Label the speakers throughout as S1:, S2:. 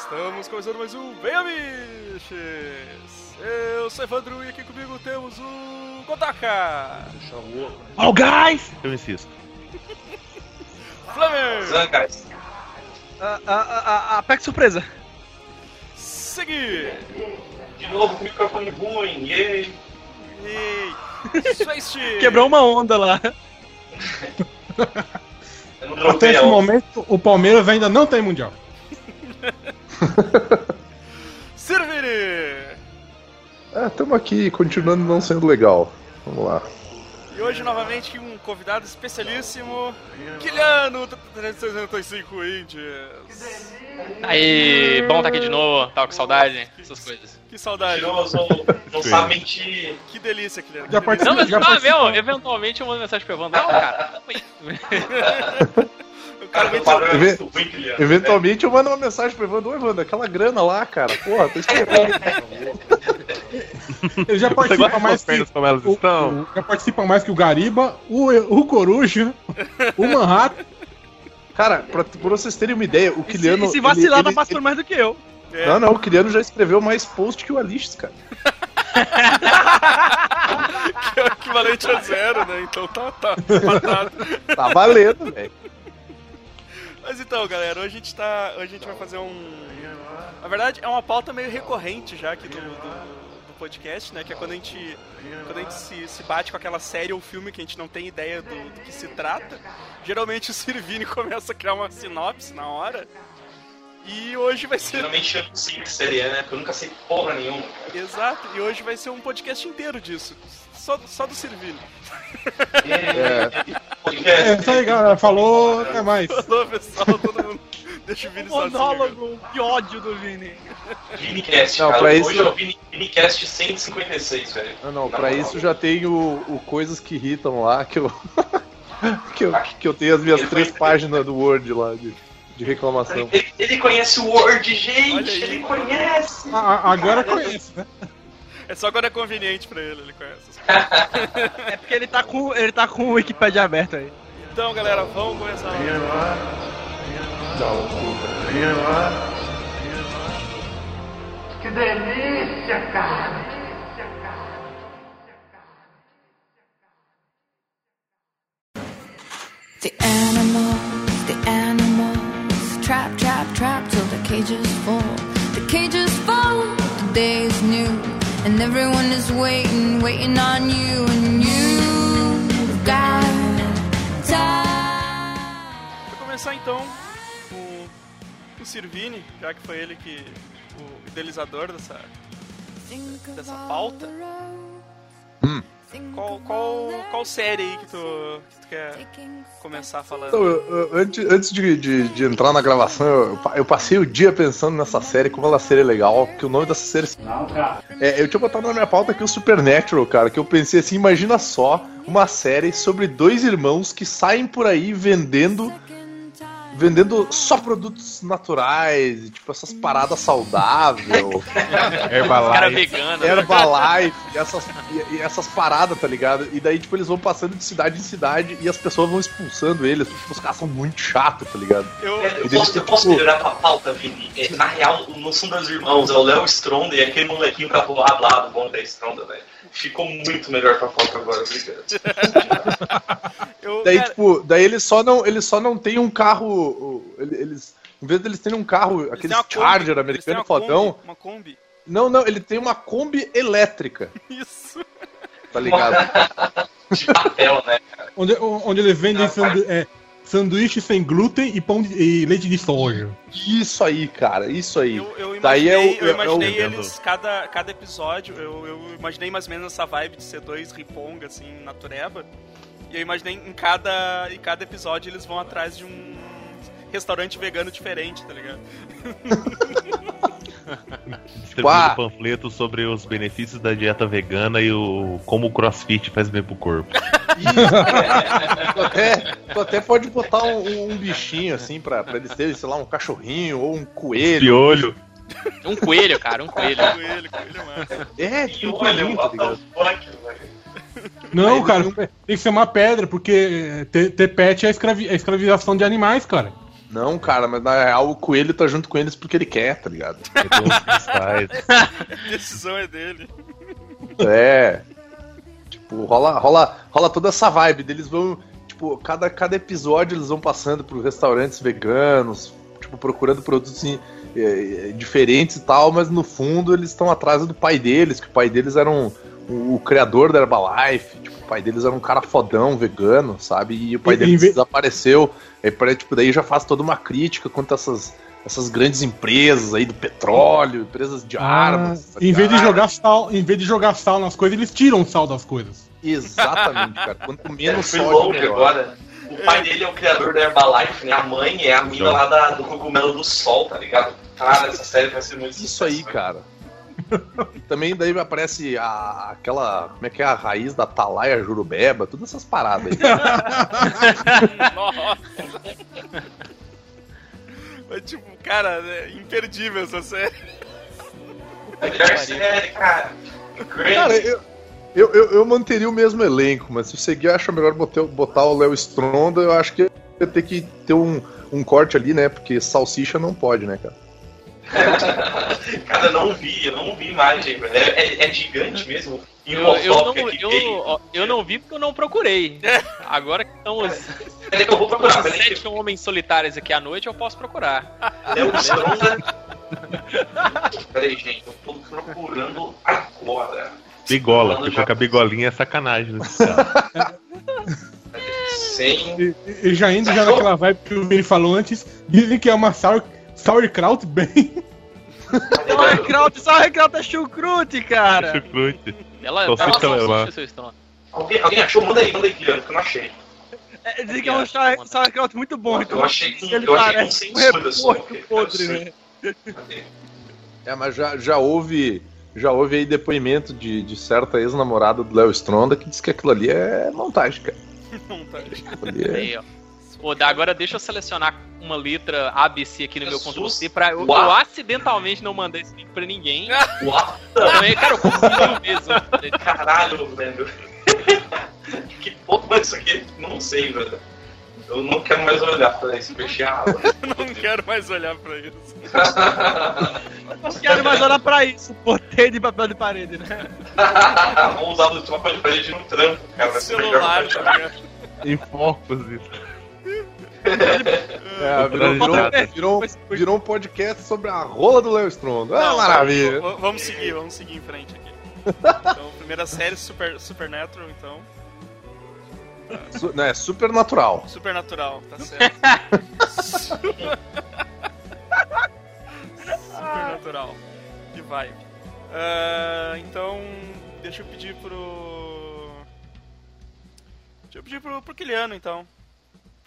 S1: estamos começando mais um Venha Biches! Eu sou Evandro e aqui comigo temos o Kotaka!
S2: Oh, guys!
S3: Eu insisto.
S1: Flamer!
S4: Zancas.
S2: A, a, a, a surpresa.
S1: Segui!
S4: De novo com o microfone ruim, yay!
S1: Swayste!
S2: Quebrou uma onda lá.
S5: Até esse momento, o Palmeiras ainda não tem Mundial.
S1: Servini!
S6: É, estamos aqui continuando não sendo legal. Vamos lá.
S1: E hoje novamente um convidado especialíssimo, Kiliano 365 Indies.
S7: Aí, bom tá aqui de novo, tava com saudade, essas coisas.
S1: Que saudade!
S4: Mentiroso, não sabe mentir.
S1: Que delícia, Kiliano! que
S5: Já
S1: delícia.
S7: Não, mas
S5: Já
S7: ah,
S5: participou?
S7: meu, eventualmente eu mando mensagem pra Evandro. Não, cara.
S1: O cara vem
S4: o padrão é.
S6: Eventualmente eu mando uma mensagem pro Evandro, ô Evandro, aquela grana lá, cara. Porra, tô esperando.
S5: Ele já participa mais que.
S3: como elas
S5: O,
S3: estão?
S5: o- já participa mais que o Gariba, o, o Coruja, o Manhattan.
S6: Cara, pra, pra vocês terem uma ideia, o
S2: E se,
S6: Kiliano.
S2: e se vacilar,
S6: ele-
S2: tá
S6: ele-
S2: passando mais do que eu.
S1: É,
S6: Não, não, o Kiliano já escreveu mais post que o Alix, cara.
S1: que é o equivalente a zero, né? Então tá, tá, matado.
S6: Tá valendo, velho.
S1: Mas então, galera, hoje a gente tá. Hoje a gente vai fazer um. Na verdade, é uma pauta meio recorrente já aqui do, do, podcast, né? Que é quando a gente. Quando a gente se, se bate com aquela série ou filme que a gente não tem ideia do, do que se trata. Geralmente o Sirvini começa a criar uma sinopse na hora. E hoje vai ser.
S4: Geralmente eu não sei que série é, né? Porque eu nunca sei porra nenhuma.
S1: Exato, e hoje vai ser um podcast inteiro disso. Só, só do Sirvini.
S6: É.
S5: É isso aí, galera. Falou, até mais.
S1: Falou, pessoal, todo mundo. Deixa o Vini.
S2: Monólogo, que ódio do Vini.
S4: Vinicast,
S6: Não,
S4: cara.
S6: pra
S4: Hoje
S6: isso-
S4: é o Vini- Vinicast 156, velho.
S6: não, não,
S4: Na
S6: pra
S4: moral.
S6: isso já tem o, o Coisas que Irritam lá, que eu. que, eu que eu tenho as minhas
S4: Ele
S6: três páginas do Word lá de, de reclamação.
S4: Ele, ele conhece o Word, gente! Ele conhece!
S5: A- a- agora conhece, né?
S1: É só quando é conveniente pra ele, ele conhece.
S2: É porque ele tá com, ele tá com o Wikipedia aberto aí.
S1: Então, galera, vamos começar.
S8: The animals, the animals, trap, trap, trap till the cages fall. The cages fall, the day is new, and everyone is waiting, waiting on you, and you've got time.
S1: Vou começar então com o Sirvini, já que foi ele que. o idealizador dessa. Dessa pauta?
S6: Hum.
S1: Qual, qual, qual série aí que tu, que tu quer começar falando?
S6: Então, eu- eu- antes, antes de, de- de entrar na gravação, eu, eu passei o dia pensando nessa série, como ela seria legal, que o nome dessa série. É, eu tinha botado na minha pauta aqui o Supernatural, cara, que eu pensei assim: imagina só uma série sobre dois irmãos que saem por aí vendendo. Vendendo só produtos naturais, tipo essas paradas saudáveis,
S7: Cara
S3: Herbalife.
S7: vegano. né?
S6: Herbalife, e essas, e, e essas paradas, tá ligado? E daí, tipo, eles vão passando de cidade em cidade e as pessoas vão expulsando eles, porque os caras são muito chatos, tá ligado?
S1: Eu,
S4: Eu posso, eu posso melhorar tua pauta, Vini? É, na real, não são dois irmãos, é o Léo Stronda e aquele molequinho pra voar lá do bom da Stronda, velho. Ficou muito melhor tua pauta agora, obrigado.
S1: eu,
S6: Daí,
S1: cara,
S6: tipo, daí eles só não, eles só não têm um carro. Eles, em vez deles terem um carro,
S1: eles
S6: aquele Charger
S1: eles têm
S6: americano
S1: uma
S6: fodão.
S1: Kombi, Uma Kombi.
S6: Não, não, ele tem uma Kombi elétrica,
S1: Isso.
S6: tá ligado?
S4: De papel, né?
S5: Onde, onde eles vendem sandu é, sanduíche sem glúten e, pão de- e leite de soja.
S6: Isso aí, cara, isso aí.
S1: Eu, eu imaginei,
S6: Daí é o-
S1: eu
S6: é-
S1: imaginei
S6: é o-
S1: eles, cada, cada episódio, eu, eu imaginei mais ou menos essa vibe de ser dois riponga, assim, natureba. E eu imaginei em cada, em cada episódio eles vão atrás de um restaurante vegano diferente, tá ligado?
S3: Distribuindo panfleto sobre os benefícios da dieta vegana e o como o crossfit faz bem pro corpo.
S6: Tu até, tu até pode botar um, um bichinho assim pra, pra eles terem, sei lá, um cachorrinho ou um coelho.
S3: Piolho.
S7: Um coelho, cara, um coelho.
S1: Coelho, coelho.
S6: É, tipo um coelhinho, tá ligado?
S4: velho.
S5: Não, cara, tem que ser uma pedra, porque ter, ter pet é, escravi é escravização de animais, cara.
S6: Não, cara, mas na real o coelho tá junto com eles porque ele quer, tá ligado?
S3: Cristais.
S1: A decisão é dele.
S6: É. Tipo, rola, rola, rola toda essa vibe deles vão. Tipo, cada, cada episódio eles vão passando por restaurantes veganos, tipo, procurando produtos em- eh, eh, diferentes e tal, mas no fundo eles estão atrás do pai deles, que o pai deles era um, o, o criador da Herbalife, tipo, pai deles era um cara fodão, vegano, sabe? E o pai
S5: E-
S6: deles
S5: ve-
S6: desapareceu. Aí, tipo, daí já faz toda uma crítica contra essas, essas grandes empresas aí do petróleo, empresas de armas. tá
S5: Ah, em vez de jogar sal, em vez de jogar sal nas coisas, eles tiram o sal das coisas.
S6: Exatamente, cara. Quanto
S4: É,
S6: menos
S4: longe
S6: melhor.
S4: agora. O pai dele é o criador da Herbalife, né? A mãe é a mina lá da- do cogumelo do sol, tá ligado? Cara, essa série vai ser muito
S6: Isso aí, cara. Também daí aparece a, aquela. Como é que é a raiz da Atalaia Jurubeba, todas essas paradas aí.
S1: Nossa. Mas, tipo, cara, é imperdível essa série.
S4: Melhor série, cara.
S6: Cara, eu, eu, eu, eu manteria o mesmo elenco, mas se eu seguir, eu acho melhor botar, botar o Léo Stronda. Eu acho que ia ter que ter um, um corte ali, né? Porque salsicha não pode, né, cara?
S4: Cara, eu não vi, eu não vi imagem, velho. É, é- é gigante mesmo.
S7: Eu,
S4: o
S7: eu, não, eu, eu não vi porque eu não procurei. Agora que estão os,
S4: Peraí que eu vou procurar,
S7: os sete homens solitários aqui à noite, eu posso procurar.
S4: Léo Stronda. Peraí, gente, eu tô procurando agora.
S3: Bigola, ficou
S4: já-
S3: com a bigolinha é sacanagem cara.
S4: Sem.
S5: E, e já indo já naquela vibe que o Vini falou antes, dizem que é uma sour, sauerkraut bem.
S2: Sauerkraut, sauerkraut é chucrute, cara.
S3: Chucrute.
S7: Ela ela assiste seu estômago.
S4: Alguém, alguém achou? Manda aí, manda aí, Guilherme, que eu não achei.
S2: É, dizem que é um sau- sauerkraut muito bom.
S4: Eu achei com-
S2: ele
S4: eu achei com
S2: parece um repolho podre, né?
S6: É, mas já, já houve. Já houve aí depoimento de, de certa ex-namorada do Léo Stronda que diz que aquilo ali é montagem, cara.
S1: Montagem.
S6: Aquilo ali é...
S7: Aí, ó. Ô, dá, agora deixa eu selecionar uma letra ABC aqui no meu. Ctrl C pra. Eu, eu acidentalmente não mandei esse link pra ninguém.
S4: Uau,
S7: Não, é, cara, eu consigo mesmo.
S4: caralho, velho. que porra é isso aqui? Não sei, velho. Eu não quero mais olhar pra isso, fechei a.
S1: Não quero mais olhar pra isso.
S2: Não quero mais olhar pra isso. Botei de papel de parede, né?
S4: Vou usar o papel de parede no trampo, cara. Vai ser melhor
S1: Celular, tá ligado?
S3: Em focos isso.
S6: É, virou, virou, virou, virou um podcast sobre a rola do Léo Stronda. Ah,
S1: Não,
S6: maravilha.
S1: Vamos seguir, vamos seguir em frente aqui. Então, primeira série, Super, Supernatural, então.
S6: Su- não, é supernatural.
S1: Supernatural, tá certo. Supernatural. Que vibe. Ah, então, deixa eu pedir pro. Deixa eu pedir pro, pro Kiliano, então.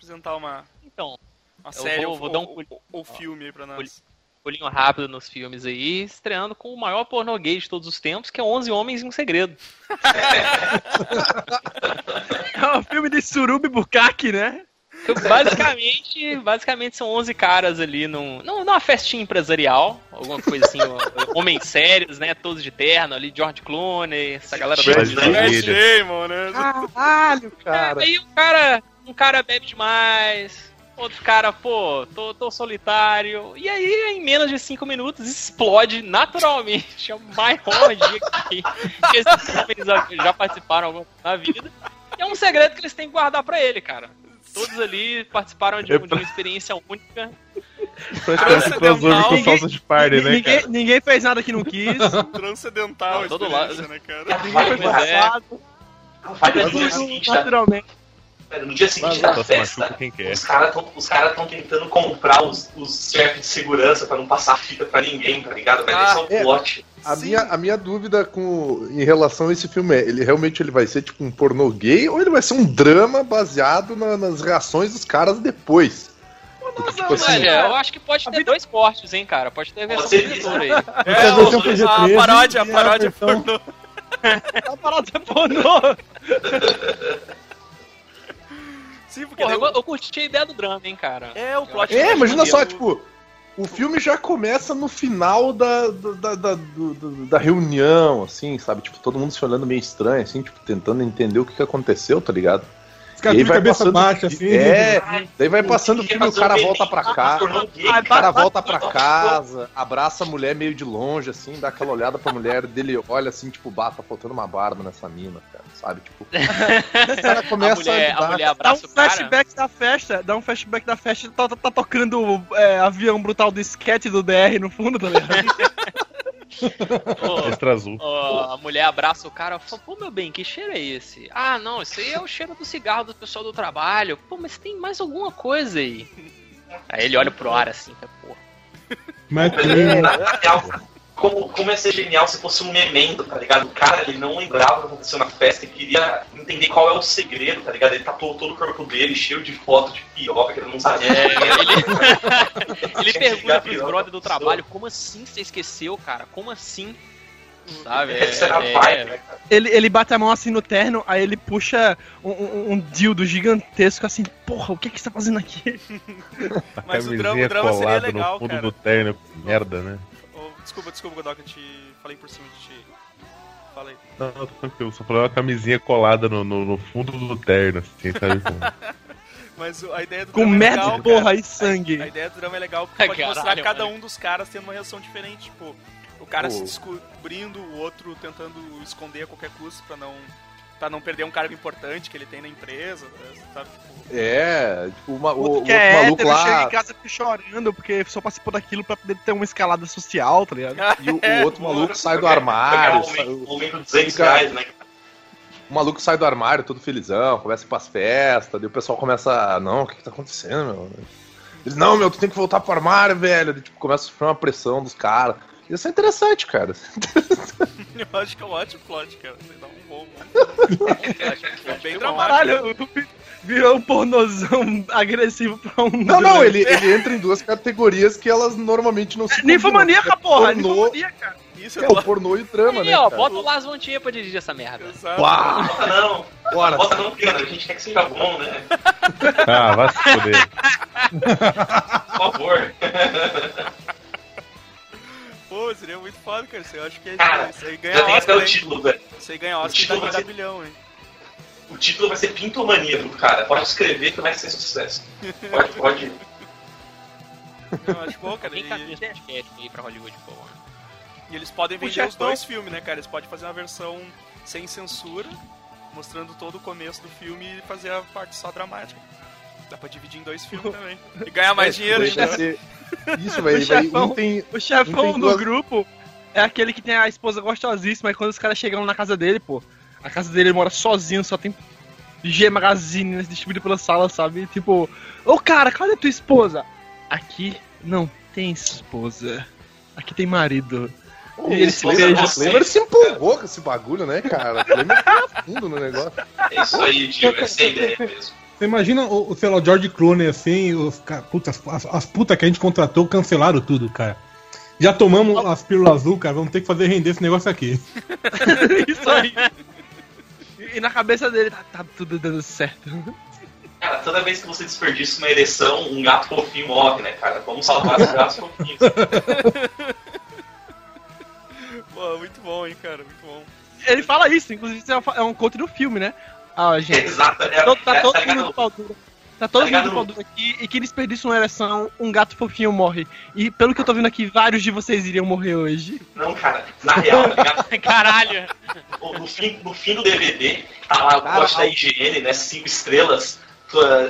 S1: Apresentar uma,
S7: Então,
S1: uma série
S7: vou-
S1: ou,
S7: vou dar um
S1: ou-
S7: pul-
S1: ou- ou filme aí pra nós.
S7: pulinho rápido nos filmes aí, estreando com o maior pornô gay de todos os tempos, que é 11 Homens e um Segredo.
S2: É um filme de Surubi Bukaki, né?
S7: Que Basicamente, basicamente são 11 caras ali num, num- numa festinha empresarial, alguma coisa assim, homens sérios, né, todos de terno ali, George Clooney, essa galera.
S1: É né?
S6: Caralho, cara.
S7: Aí um cara, um cara bebe demais, outro cara, pô, tô, tô solitário. E aí, em menos de 5 minutos, explode naturalmente a maior orgia que, que esses homens já- participaram na vida. E é um segredo que eles têm que guardar pra ele, cara. Todos ali participaram de, um- de uma experiência única.
S3: Crossover com
S2: Ninguém-
S3: salsa de party, né,
S2: ninguém,
S3: cara?
S2: ninguém fez nada que não quis.
S1: Transcendental
S7: Não, todo lado.
S1: né, cara?
S2: Ninguém foi
S7: é.
S2: passado.
S4: Vai no dia seguinte, da,
S2: Naturalmente.
S4: no dia seguinte da
S3: Só se
S4: festa. Os caras estão os cara tentando comprar os, os chefes de segurança pra não passar fita pra ninguém, tá ligado? Vai
S1: Ah,
S4: ser um
S6: é.
S4: plot.
S6: A minha, a minha dúvida com, em relação a esse filme é, ele realmente ele vai ser tipo um pornô gay ou ele vai ser um drama baseado na- nas reações dos caras depois? Porque, tipo assim,
S7: Olha, eu acho que pode ter dois cortes, hein, cara. Pode ter versão
S4: ser
S7: diretora aí.
S1: É,
S5: a versão
S1: o-
S5: PG-13
S1: a paródia, a
S5: e a
S1: paródia
S5: versão-
S1: pornô.
S2: A parada é pornô.
S1: Sim, porque
S7: Porra,
S1: daí
S7: eu, eu curti a ideia do drama, hein, cara.
S1: É, o plot
S6: É, imagina só, tipo, o filme já começa no final da, da, da, da reunião, assim, sabe? Tipo, todo mundo se olhando meio estranho, assim, tipo, tentando entender o que, que aconteceu, tá ligado?
S5: Caras
S6: E aí
S5: de
S6: vai
S5: cabeça
S6: passando-
S5: baixa, assim.
S6: É, daí vai passando o filme, o cara
S4: um
S6: volta pra cá. O
S4: cara.
S6: cara volta pra casa, abraça a mulher meio de longe, assim, dá aquela olhada pra mulher dele, olha assim, tipo, bah, tá faltando uma barba nessa mina, cara, sabe? Tipo, o cara
S7: A
S6: começa
S7: mulher,
S6: a
S7: a mulher
S2: Dá um
S7: abraça o cara.
S2: flashback da festa, dá um flashback da festa, tá, tá- tá tocando é, avião brutal do sketch do DR no fundo, tá ligado?
S7: Pô,
S3: Extra azul.
S7: ó, a mulher abraça o cara e fala, pô, meu bem, que cheiro é esse? Ah, não, isso aí é o cheiro do cigarro do pessoal do trabalho. Pô, mas tem mais alguma coisa aí. Aí ele olha pro ar assim, tá, pô.
S5: Mas
S4: É, na real, como, como ia ser genial se fosse um memento, tá ligado? O cara, ele não lembrava o que aconteceu na festa e queria entender qual é o segredo, tá ligado? Ele tatuou todo o corpo dele, cheio de foto de piroca que ele não sabia.
S7: É, ele, ele pergunta pros
S4: piroca
S7: brother do trabalho, como assim você esqueceu, cara? Como assim? Sabe?
S4: A
S7: É,
S4: vibe, né, cara?
S2: Ele, ele bate a mão assim no terno, aí ele puxa um, um, um dildo gigantesco assim, porra, o que que você tá fazendo aqui?
S3: A
S1: Mas o
S3: camisinha
S1: drama- o drama seria
S3: colada
S1: legal,
S3: no fundo
S1: cara.
S3: do terno. Merda, né?
S1: Desculpa, desculpa, Godoka, eu te falei por cima de ti. Falei.
S3: Não, não, tô tranquilo. Só falando uma camisinha colada no, no, no fundo do terno, assim, sabe?
S1: Mas a ideia do
S2: Com
S1: drama é
S2: merda,
S1: legal,
S2: porra,
S1: cara.
S2: e sangue.
S1: A ideia do drama é legal porque pode
S7: Caralho,
S1: mostrar cada
S7: mano.
S1: um dos caras tendo uma reação diferente. Tipo, o cara
S6: Pô.
S1: se descobrindo, o outro tentando esconder a qualquer custo pra não, pra não perder um cargo importante que ele tem na empresa, sabe? Tipo,
S6: É, tipo, uma, o,
S2: O que é
S6: maluco
S2: hétero, chega
S6: lá.
S2: em casa chorando, porque só participou daquilo pra poder ter uma escalada social, tá ligado?
S6: E o,
S1: É,
S6: o outro maluco sai do armário. sai-
S4: momento- o momento dos 200
S6: Fica-
S4: reais, né?
S6: o maluco sai do armário todo felizão, começa a ir pras festas, daí o pessoal começa. Não, o que, que tá acontecendo, meu? Ele, não, meu, tu tem que voltar pro armário, velho. Daí, tipo, começa a sofrer uma pressão dos caras. Isso é interessante, cara.
S1: eu acho que é um ótimo plot, cara. Você dá um bom. É bem dramático.
S2: Caralho, virou um pornozão agressivo pra um.
S6: Não, não, ele, ele entra em duas categorias que elas normalmente não se combinam,
S2: Ninfomaníaca,
S6: é
S2: porra,
S6: pornô,
S2: ninfomaníaca.
S1: Isso
S6: é
S1: é
S6: o pornô e o drama,
S7: Aí,
S6: né?
S7: ó,
S6: cara?
S7: bota o Las Von Trier pra dirigir essa merda.
S1: Exato.
S6: Uau,
S4: Bota não,
S6: bora.
S4: bota não, porque a gente quer que seja bom, né?
S3: Ah, vai se foder.
S4: Por favor.
S1: Pô, seria muito foda, cara. Eu acho que é
S4: Cara,
S1: isso aí ganha
S4: tem até
S1: Oscar,
S4: o título, velho.
S1: Isso aí ganha
S4: o
S1: Oscar
S4: título
S1: e dá
S4: ser-
S1: bilhão, hein?
S4: O título vai ser Pintomaníaco, cara. Pode escrever que vai ser sucesso. Pode, pode.
S1: Eu acho bom, cara. E,
S7: caminha esse podcast aí pra Hollywood, pô.
S1: e eles podem
S2: O
S1: vender os dois filmes, né, cara? Eles podem fazer uma versão sem censura, mostrando todo o começo do filme e fazer a parte só dramática. Dá pra dividir em dois filmes também. E ganhar mais dinheiro
S6: Vai
S1: ainda.
S6: ser- Isso, vai,
S2: O
S6: vai,
S2: chefão-
S6: um tem,
S2: O chefão
S6: tem
S2: do
S6: duas-
S2: grupo é aquele que tem a esposa gostosíssima, e quando os caras chegam na casa dele, pô, a casa dele ele mora sozinho, só tem G Magazine né, distribuído pela sala, sabe? Tipo, ô cara, cadê tua esposa? Aqui não tem esposa. Aqui tem marido.
S6: Pô,
S2: E ele
S6: o
S2: se beija.
S6: Flamer se empolgou com esse bagulho, né, cara? O Flamer a fundo no negócio.
S4: É isso aí, tio. Essa é a ideia mesmo.
S5: Você imagina, o, sei lá, o George Clooney assim, os, puta, as, as, as putas que a gente contratou cancelaram tudo, cara. Já tomamos as pílulas azul, cara, vamos ter que fazer render esse negócio aqui.
S2: Isso aí. E, na cabeça dele tá, tá tudo dando certo.
S4: Cara, toda vez que você desperdiça uma ereção, um gato fofinho morre, né, cara? Vamos salvar os gatos fofinhos.
S1: Pô, muito bom, hein, cara. Muito bom.
S2: Ele fala isso, inclusive é é um conto do filme, né? Ah, gente.
S4: Exato, é,
S2: Todo- tá
S4: é,
S2: todo
S4: tá
S2: mundo pau duro. Tá todo
S4: Tá
S2: mundo de pau duro aqui e que desperdiça uma ereção, um gato fofinho morre. E pelo que eu tô vendo aqui, vários de vocês iriam morrer hoje.
S4: Não, cara, na real, tá ligado?
S7: Caralho!
S4: No- no, fim, no fim do DVD, tá lá o poste da IGN, né? Cinco estrelas.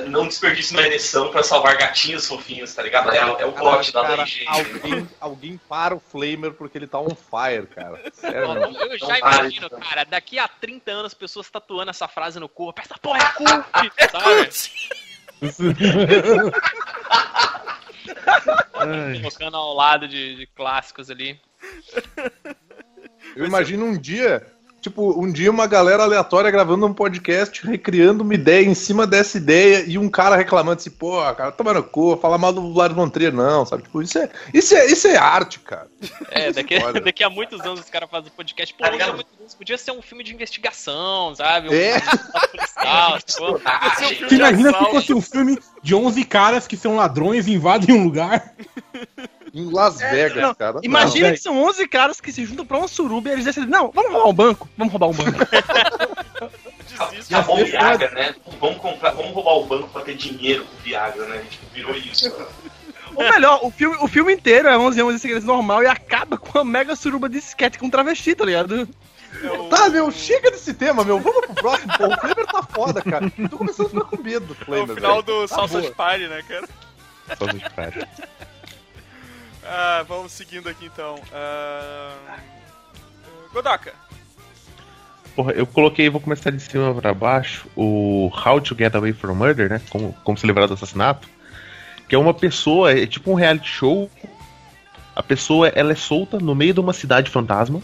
S4: Não desperdice uma ereção pra salvar gatinhos fofinhos, tá ligado? É, é o plot da, da
S6: Cara,
S4: IGN.
S6: alguém, alguém para o Flamer porque ele tá on fire, cara. Sério,
S7: Mano,
S6: mesmo.
S7: eu já imagino,
S4: então.
S7: cara, daqui a 30 anos pessoas tatuando essa frase no corpo. Essa porra é cult, sabe? Colocando ao lado de, de clássicos ali.
S6: Eu imagino um dia, tipo, um dia uma galera aleatória gravando um podcast, recriando uma ideia em cima dessa ideia e um cara reclamando assim, pô, cara, toma no cu, falar mal do Lars von Trier, não, sabe? Tipo, isso é, isso é, isso é arte, cara.
S7: É, daqui,
S6: Olha.
S7: daqui a muitos anos os caras fazem podcast. Pô,
S4: Tá
S7: daqui muitos anos podia ser um filme de investigação, sabe? Um
S6: É.
S7: policial?
S4: Ah,
S1: é um
S4: gente,
S1: filme
S5: Você imagina se fosse um filme de 11 caras que são ladrões e invadem um lugar?
S6: Em Las Vegas,
S2: não,
S6: cara.
S2: Imagina
S5: Não,
S2: que são 11 caras que se juntam pra uma suruba e eles decidem, não, vamos roubar um banco, vamos roubar um banco.
S1: Desiste.
S4: Acabou o
S5: ser
S4: Viagra, né? Vamos comprar, vamos roubar o banco pra ter dinheiro com Viagra, né? Tipo, virou isso.
S2: Ou melhor, o filme, o filme inteiro é 11 anos de segredos normal e acaba com a mega suruba de skate com travesti, tá ligado?
S1: É o-
S6: Tá, meu, chega desse tema, meu. Vamos pro próximo, pô. O Flamer tá foda, cara. Tô começando a ficar com medo do
S1: É
S6: Flamer.
S1: o final
S6: velho.
S1: do
S6: Tá
S1: Salsa de Party, né, cara?
S3: Só de cara.
S1: Ah, vamos seguindo aqui então. Ah, Godoka.
S3: Porra, eu coloquei, vou começar de cima pra baixo, o How to Get Away from Murder, né? Como, como se livrar do assassinato. Que é uma pessoa, é tipo um reality show. A pessoa, ela é solta no meio de uma cidade fantasma.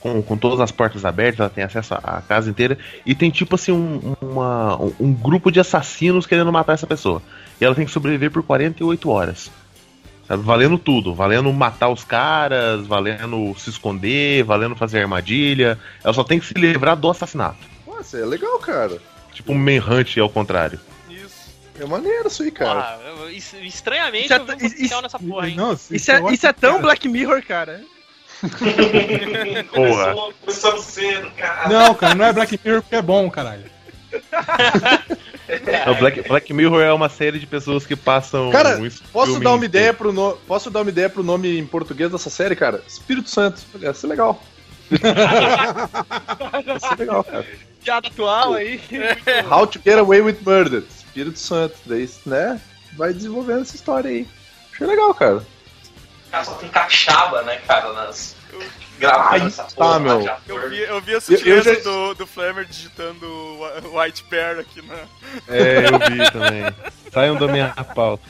S3: Com, com todas as portas abertas, ela tem acesso à casa inteira. E tem tipo assim um, uma- um- um grupo de assassinos querendo matar essa pessoa. E ela tem que sobreviver por 48 horas. Sabe, valendo tudo, valendo matar os caras, valendo se esconder, valendo fazer armadilha. Ela só tem que se livrar do assassinato.
S6: Nossa, é legal, cara.
S3: Tipo um Manhunt ao contrário.
S1: Isso.
S6: É maneiro isso aí, cara.
S7: Isso- estranhamente
S2: Isso é
S7: eu um potencial
S2: isso-
S7: nessa porra, hein?
S5: Não,
S2: Isso é, isso é tão Black Mirror, cara.
S3: Porra.
S4: Começou, começamos cedo, cara.
S5: Não, cara, não é Black Mirror porque é bom, caralho.
S3: O Black, Black Mirror é uma série de pessoas que passam.
S6: Cara,
S3: um
S6: posso dar uma ideia pro no... Posso dar uma ideia pro nome em português dessa série, cara? Espírito Santo. Ia ser legal. Ia ser legal, cara.
S2: Piada atual aí.
S6: How to Get Away with Murder. Espírito Santo. Daí, né? Vai desenvolvendo essa história aí. Achei legal, cara.
S4: Cara só tem capixaba, né, cara, nas. Gravando
S6: Ai,
S4: essa
S6: tá,
S4: porra
S6: meu.
S1: Eu vi, eu vi a sutileza
S6: já-
S1: do, do Flamer digitando Wh- White Bear aqui na,
S3: É, eu vi também. Saiam da minha pauta.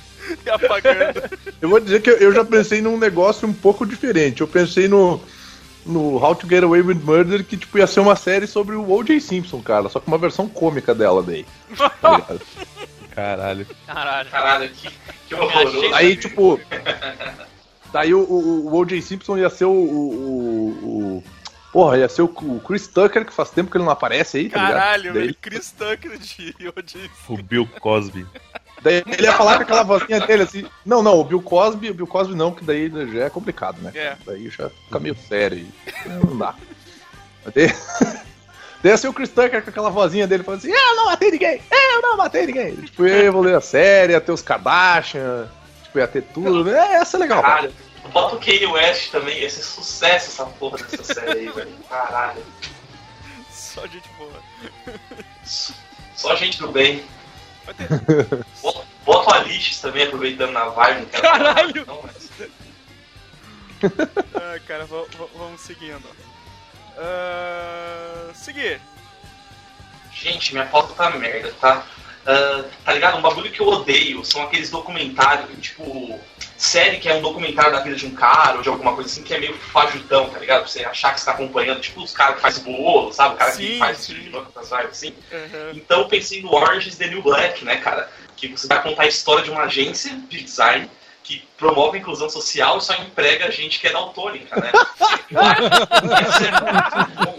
S1: e apagando.
S6: Eu vou dizer que eu- já pensei num negócio um pouco diferente. Eu pensei no. No How to Get Away with Murder, que tipo, ia ser uma série sobre o O.J. Simpson, cara. Só com uma versão cômica dela daí. Tá?
S3: Caralho.
S7: Caralho.
S4: Caralho, que, que horroroso.
S6: Aí, tipo. Daí o, o, o O.J. Simpson ia ser o, o, o- o- Porra, ia ser o, o Chris Tucker, que faz tempo que ele não aparece aí, tá ligado?
S1: Caralho,
S6: daí,
S1: velho. Chris Tucker de OJ.
S3: O Bill Cosby.
S6: daí ele ia falar com aquela vozinha dele assim. Não, não, o Bill Cosby, o Bill Cosby não, que daí já é complicado, né?
S1: É.
S6: Daí já fica meio sério aí. Não dá. Daí, daí ia ser o Chris Tucker com aquela vozinha dele falando assim: Eu não matei ninguém! Eu não matei ninguém! Tipo, ia evoluir a série, ia ter os Kardashian, tipo, ia ter tudo. né? É, ia ser legal. cara.
S4: Caralho. Bota o Kanye West também, ia ser sucesso essa porra dessa série aí, velho. Caralho.
S1: Só gente boa.
S4: Só gente do bem. Bota, bota o Alice também, aproveitando na vibe. Não quero
S2: Caralho!
S4: falar, não, mas-
S1: Ah, cara, va- va- vamos seguindo. Ah, seguir.
S4: Gente, minha foto tá merda, tá? Ah, tá ligado? Um bagulho que eu odeio são aqueles documentários, tipo, série que é um documentário da vida de um cara ou de alguma coisa assim que é meio fajutão, tá ligado? Pra você achar que você tá acompanhando, tipo os caras que faz bolo, sabe? O cara
S1: Sim,
S4: que faz
S1: sim.
S4: de vibes assim.
S1: Aham.
S4: Então eu pensei no Orange is the New Black, né, cara? Que você vai contar a história de uma agência de design que promove a inclusão social e só emprega gente que é daltônica, né? Eu acho que ia ser muito bom.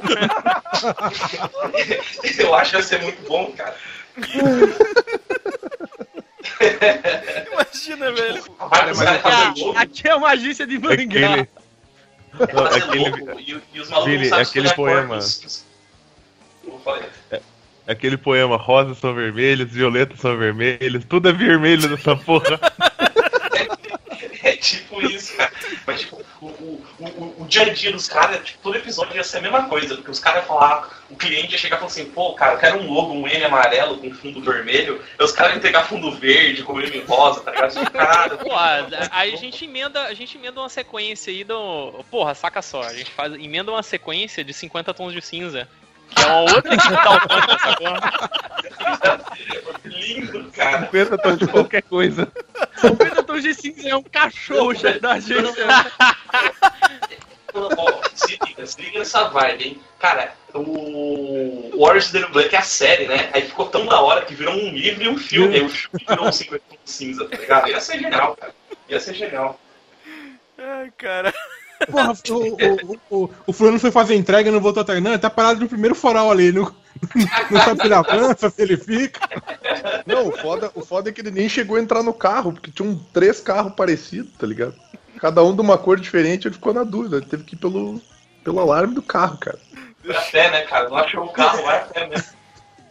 S4: Eu acho que ia ser muito bom, cara.
S1: Imagina, velho.
S2: Ah,
S4: logo
S2: aqui é uma agência de mangá.
S3: Aquele. Não,
S4: fazer
S3: aquele,
S4: e, e os malucos
S3: aquele poema.
S4: falei,
S3: aquele poema rosas são vermelhos, violetas são vermelhos, tudo é vermelho nessa porra.
S4: Tipo isso, cara. Mas, tipo, o, o, o, o dia a dia dos caras, tipo, todo episódio ia ser a mesma coisa. Porque os caras iam falar, o cliente ia chegar e falar assim, pô, cara, eu quero um logo, um M amarelo com fundo vermelho. Aí os caras iam pegar fundo verde com M rosa, tá ligado? Tipo, Caralho.
S7: Pô, aí a gente emenda, a gente emenda uma sequência aí do. Porra, saca só, a gente faz, emenda uma sequência de 50 tons de cinza. Que é uma outra equipe daltônica, essa porra.
S4: Lindo, cara.
S3: 50 tons de qualquer coisa.
S2: 50 tons de cinza é um cachorro chefe da.
S4: Ó, se liga, se liga nessa vibe, hein? Cara, o is the New Black é a série, né? Aí ficou tão da hora que virou um livro e um filme. Aí o filme virou um 50 tons de cinza, tá ligado? Ia ser genial, cara. Ia ser genial.
S1: Ai, cara.
S5: Porra, o, o, o, o fulano foi fazer entrega e não voltou atrás. Não, ele tá parado no primeiro farol ali. Não, não sabe se ele avança, se ele fica.
S6: Não, o foda, o foda é que ele nem chegou a entrar no carro, porque tinham três carros parecidos, tá ligado? Cada um de uma cor diferente, ele ficou na dúvida. Ele teve que ir pelo, pelo alarme do carro, cara.
S4: Vai a pé, né, cara? Não achou o carro, vai a pé mesmo.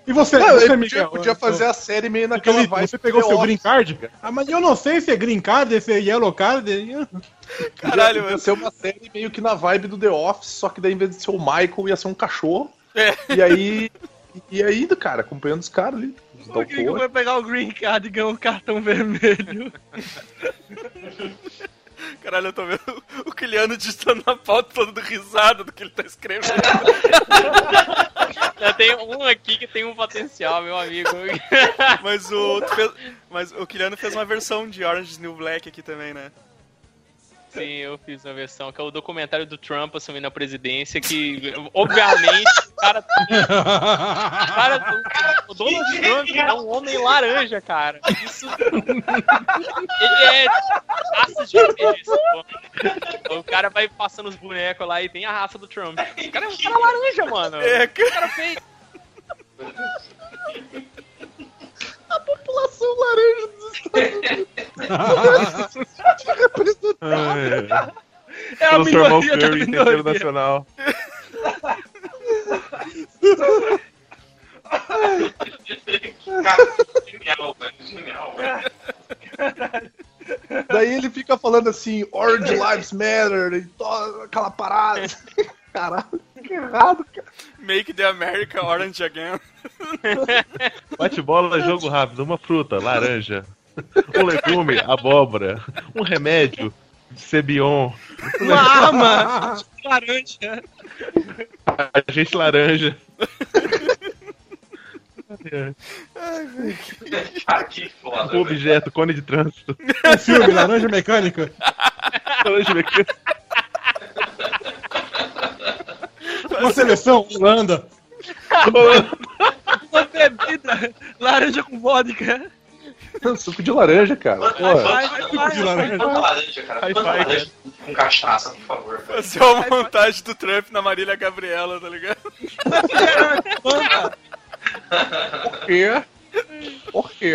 S5: E você,
S6: Não,
S5: você
S6: ele podia,
S5: Miguel?
S6: podia fazer a série meio naquela
S5: Aquele,
S6: vibe.
S5: você pegou seu green card? Ah, mas eu não sei se é green card, se é yellow card.
S1: Caralho,
S6: Ia
S1: mano.
S6: ser uma série meio que na vibe do The Office, só que daí em vez de ser o Michael, ia ser um cachorro.
S1: É.
S6: E aí. E aí, cara, acompanhando os caras ali.
S2: Que
S6: doutores.
S2: vai pegar o green card e ganhar um cartão vermelho?
S1: Caralho, eu tô vendo o Kiliano digitando na pauta todo do risada do que ele tá escrevendo.
S7: Já tem um aqui que tem um potencial, meu amigo.
S1: Mas o, fez- mas o Kiliano fez uma versão de Orange New Black aqui também, né?
S7: Sim, eu fiz uma versão, que é o documentário do Trump assumindo a presidência, que, obviamente, o cara... O, cara, o, o Donald Trump é um homem laranja, cara. Isso... Ele é raça de RPG. O cara vai passando os bonecos lá e tem a raça do Trump. O cara é um cara laranja, mano.
S1: É,
S7: O cara fez...
S6: população laranja dos
S2: É a
S3: Transformar o
S2: minoria da minoria.
S3: nacional.
S4: Cara, genial, velho. Genial, velho.
S6: Daí ele fica falando assim, Orange Lives Matter, e toda aquela parada. Caralho, que errado, cara.
S1: Make the America Orange Again.
S3: Bate bola, jogo rápido. Uma fruta, laranja. Um legume, abóbora. Um remédio, Cebion.
S2: Uma arma laranja.
S3: Agente laranja.
S4: Que foda, velho.
S3: objeto, cone de trânsito.
S5: Um filme, Laranja Mecânica.
S3: Laranja mecânica.
S5: Uma seleção, Holanda.
S2: Uma bebida laranja com vodka.
S6: Suco de laranja, cara.
S5: Suco
S2: vai.
S5: de laranja.
S4: Laranja, cara. Laranja com cachaça, por favor. velho.
S1: Fazer uma montagem do Trump na Marília Gabriela, tá ligado?
S6: Por quê? Por quê?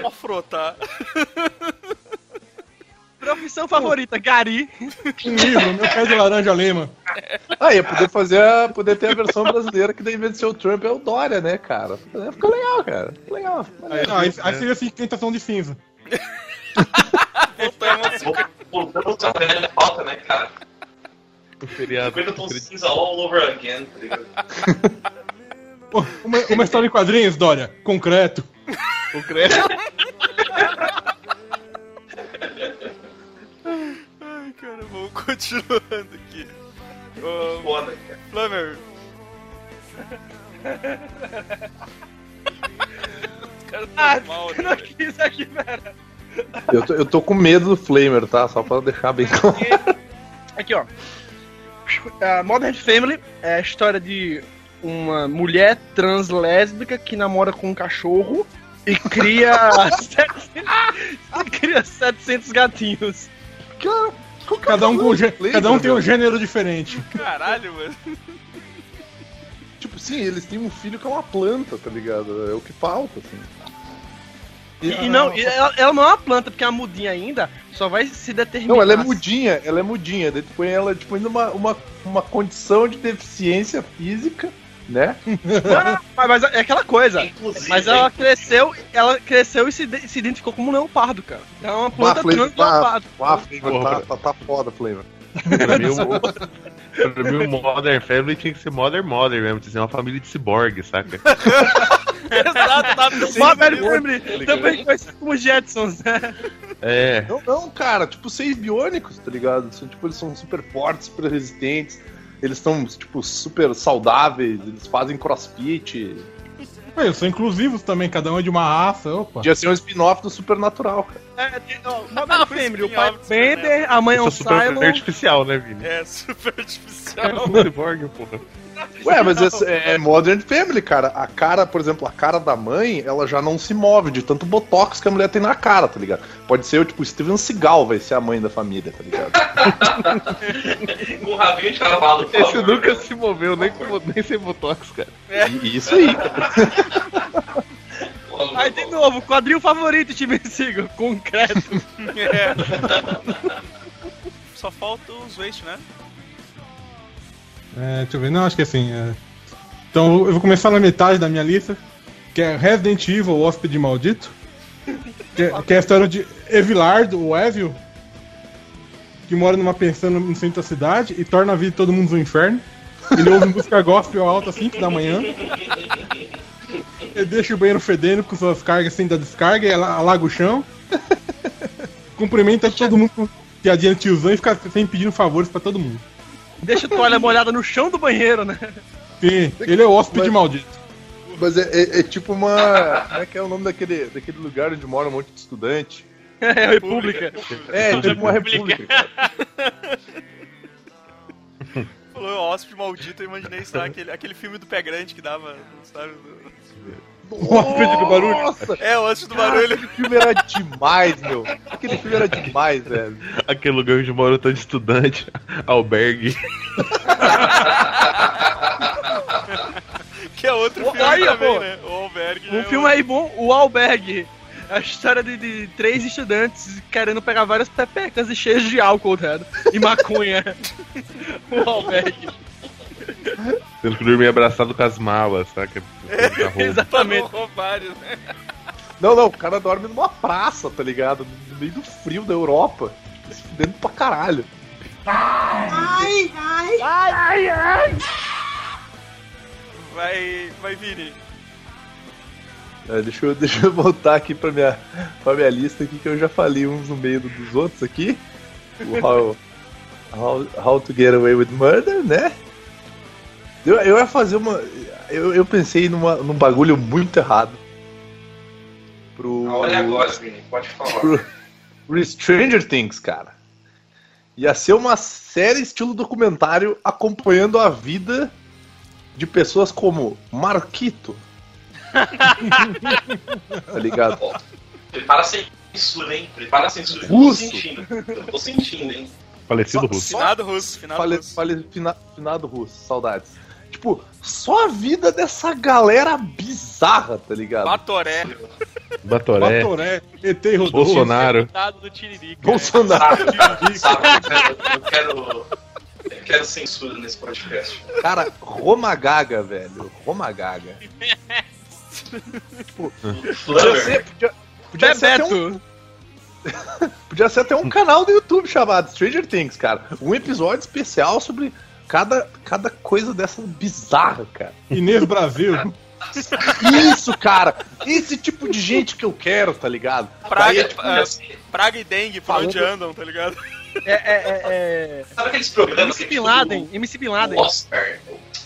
S1: Uma fruta.
S2: Profissão favorita, Gari.
S5: Um livro, meu pé de laranja lema.
S6: Ah, ia poder fazer a, poder ter a versão brasileira que daí em vez de ser o Trump é o Dória, né, cara? Ficou legal, cara. Ficou legal.
S5: Ah, aí, aí seria assim, tentação de cinza.
S1: Voltamos.
S4: Voltamos à velha pauta, né, cara?
S3: O feriado.
S4: 50 tons de cinza all over again, tá ligado?
S5: Uma, uma história em quadrinhos, Dória. Concreto.
S3: Concreto.
S1: Ai, cara, vamos continuando aqui. Ô,
S4: Foda, cara.
S1: Flamer. Os caras
S2: Ah,
S1: mal,
S2: eu
S1: né?
S2: não quis aqui, pera.
S6: Eu tô, eu tô com medo do Flamer, tá? Só pra deixar bem claro.
S2: Aqui, ó. A Modern Family é a história de uma mulher trans lésbica que namora com um cachorro e cria 700, e cria 700 gatinhos.
S5: Cada um, com, gê- cada um tem um gênero diferente.
S1: Caralho, mano.
S6: Tipo, sim, eles têm um filho que é uma planta, tá ligado? É o que falta, assim.
S2: E, e não, e ela, ela não é uma planta, porque a mudinha ainda só vai se determinar.
S6: Não, ela é mudinha, ela é mudinha. Daí tu põe ela, tipo, ainda uma, uma, uma condição de deficiência física, né?
S2: Não, mas, mas é aquela coisa.
S4: Inclusive,
S2: Mas ela cresceu, ela cresceu e se, se identificou como leopardo, cara. Ela é uma planta
S6: Flamer,
S2: trans leopardo.
S6: ah, Flamer,
S3: Porra,
S6: tá, tá, tá foda, Flamer.
S3: Pra mim, o, pra mim, o Modern Family tinha que ser Modern Modern mesmo, tinha que ser uma família de ciborgue, saca?
S1: Exato, tá
S2: Modern. Family também conhecido como Jetsons, né?
S3: É.
S6: Não, não, cara, tipo, seis biônicos, tá ligado? São, tipo, eles são super fortes, super resistentes. Eles estão, tipo, super saudáveis, eles fazem crossfit.
S5: Pô, Eles são inclusivos também, cada um é de uma raça. Opa.
S6: Podia ser um spin-off do Supernatural, cara.
S2: É, tem, ó, Modern Family, o pai
S1: spin-off,
S2: Bender, a mãe é
S3: Eu
S2: um
S3: sou super artificial, né, Vini?
S1: É, super artificial.
S3: É um ciborgue, porra.
S6: Ué, mas esse é é Modern Family, cara. A cara, por exemplo, a cara da mãe, ela já não se move de tanto botox que a mulher tem na cara, tá ligado? Pode ser, tipo, Steven Seagal vai ser a mãe da família, tá ligado?
S4: com o rabinho de cavalo, por
S3: Esse
S4: favor,
S3: nunca se moveu, nem, com- nem sem botox, cara.
S6: E isso aí, cara.
S2: Aí de novo, quadril favorito, time Sigo, concreto.
S1: É. Só falta os waste, né?
S5: É, deixa eu ver. Não, acho que assim. é, Então eu vou começar na metade da minha lista, que é Resident Evil, o Hóspede Maldito. Que é, que é a história de Evilardo, o Evil, que mora numa pensão no centro da cidade e torna a vida de todo mundo um inferno. Ele ouve música gospel alta às 5 da manhã. Ele deixa o banheiro fedendo com suas cargas sem dar descarga e ala- alaga o chão. Cumprimenta todo mundo piadinha de tiozão e fica sempre pedindo favores pra todo mundo.
S2: Deixa a toalha molhada no chão do banheiro, né?
S5: Sim, ele é o hóspede
S6: Mas-
S5: maldito.
S6: Mas é, é- é tipo uma. Como é que é o nome daquele, daquele lugar onde mora um monte de estudante?
S2: É a República.
S6: É, é tipo uma república.
S1: Falou hóspede maldito, eu imaginei, sei lá, aquele, aquele filme do pé grande que dava, sabe?
S5: O hóspede do barulho.
S6: Nossa,
S1: É, o hóspede do
S6: cara,
S1: barulho.
S6: aquele filme era demais, meu. Aquele filme era demais, velho.
S3: Aquele lugar onde mora todo estudante, albergue.
S1: Que é outro
S2: Ô,
S1: filme
S2: aí,
S1: também,
S2: pô.
S1: né? O Albergue.
S2: Um
S1: né?
S2: filme aí bom, o Albergue. É a história de, de três estudantes querendo pegar várias pepecas e cheias de álcool, ligado? E maconha. o Albergue.
S3: Tendo que dormir abraçado com as malas, saca? Pra
S1: não
S2: Exatamente.
S1: roubar, né?
S6: Não, não, o cara dorme numa praça, tá ligado? No meio do frio da Europa. Se fudendo pra caralho.
S1: Vai, vai Vini.
S6: É, deixa, eu, deixa eu voltar aqui pra minha, pra minha lista aqui, que eu já falei uns no meio do- dos outros aqui. O How, how, how to Get Away with Murder, né? Eu, eu ia fazer uma. Eu, eu pensei numa, num bagulho muito errado. Pro.
S4: Olha agora, Vini, pode falar.
S6: pro, pro Stranger Things, cara. Ia ser uma série estilo documentário acompanhando a vida de pessoas como Marquito. tá ligado?
S4: Prepara a censura, hein? Prepara a censura. Eu tô
S6: Russo.
S4: sentindo. Eu tô sentindo, hein?
S3: Falecido russo.
S1: Finado russo, finado
S6: Fale,
S1: russo.
S6: fale, fina- finado russo, saudades. Tipo, só a vida dessa galera bizarra, tá ligado?
S1: Batoré.
S3: Batoré,
S5: Batoré, ET Rodolfo.
S3: Bolsonaro.
S7: Deputado do Tiririca.
S6: Bolsonaro.
S4: Eu quero. Eu quero censura nesse podcast.
S6: Cara, Roma Gaga, velho. Roma Gaga. Podia
S4: Flubber.
S6: ser, podia, podia ser até um. Podia ser até um canal do YouTube chamado Stranger Things, cara. Um episódio especial sobre cada, cada coisa dessa bizarra, cara.
S5: Inês Brasil.
S6: Isso, cara! Esse tipo de gente que eu quero, tá ligado?
S1: Praga,
S4: Aí, tipo, assim,
S1: praga e dengue, por onde andam, tá ligado?
S2: É, é, é, é...
S4: Sabe aqueles programas
S2: MC
S4: que
S2: Bin
S4: tipo,
S2: Laden. MC Bin
S4: o
S2: Laden.
S4: Oscar,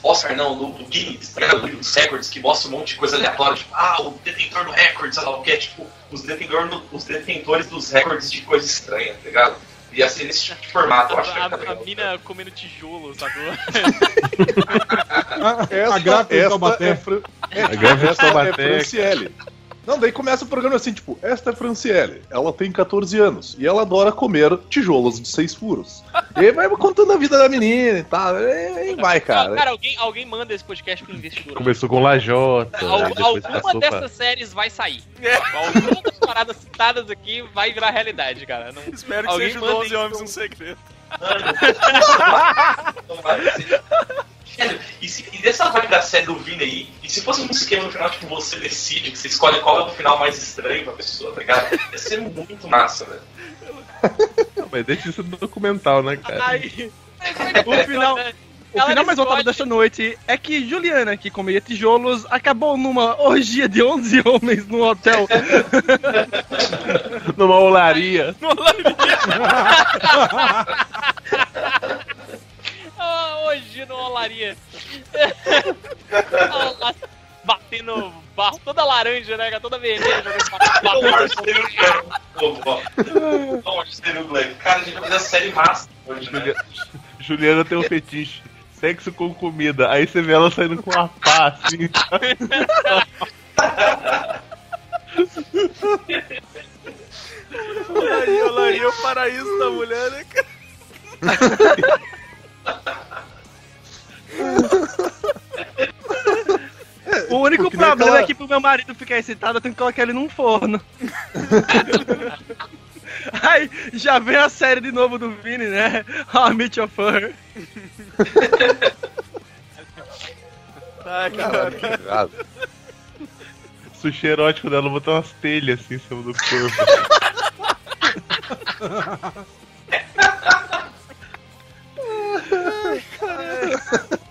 S4: Oscar não, no, no Guinness, ligado? No livro dos records, que mostra um monte de coisa aleatória, tipo, ah, o detentor do recorde, sei lá o que, é tipo, os, detentor no- os detentores dos recordes de coisa estranha, tá ligado? Ia ser nesse tipo de formato, eu acho que
S7: A, a
S4: legal.
S7: mina comendo tijolo, sacou?
S5: A, a grávida de
S6: esta
S5: Taubaté.
S6: é, Fran... é,
S3: A de
S6: esta é. Franciele. Não, daí começa o programa assim, tipo, esta é Franciele, ela tem 14 anos e ela adora comer tijolos de seis furos. E aí vai contando a vida da menina e tal, e aí vai, cara.
S7: Cara, alguém, alguém manda esse podcast pro investidor.
S3: Começou com Lajota,
S7: Al- alguma
S3: passou
S7: dessas
S3: pra...
S7: séries vai sair. Alguma das paradas citadas aqui vai virar realidade, cara. Não...
S1: Espero que
S7: Alguém
S1: seja o
S7: manda
S1: 12
S7: isso.
S1: Homens um Segredo.
S4: Sério, e, se, e dessa vibe da série do Vini aí, e se fosse um esquema no final, tipo, você decide, que você escolhe qual é o final mais estranho pra pessoa, tá ligado? Ia ser muito massa, velho.
S3: Não, mas deixa isso no documental, né, cara?
S2: Aí, o final, o
S7: Ela
S2: final mais voltado desta noite é que Juliana, que comia tijolos, acabou numa orgia de 11 homens no hotel.
S3: Numa olaria.
S7: Ah, hoje no olaria. Batendo barro toda laranja, né? Toda vermelha. jogando barro.
S4: Seria o Glenn. Pô, ó. Onde seria o Glenn? Cara, a gente vai fazer a série massa hoje, né?
S3: Juliana tem um fetiche. Sexo com comida. Aí você vê ela saindo com uma pá, assim.
S1: Olaria, olaria é o paraíso da mulher, né, cara?
S2: O único
S6: Porque
S2: problema
S6: aquela-
S2: é que pro meu marido ficar excitado, eu tenho que colocar ele num forno. Aí, já vem a série de novo do Vini, né? How I Met Your Fur.
S1: Ai,
S6: Caralho,
S1: cara.
S3: Sushi erótico dela botar umas telhas assim em cima do corpo.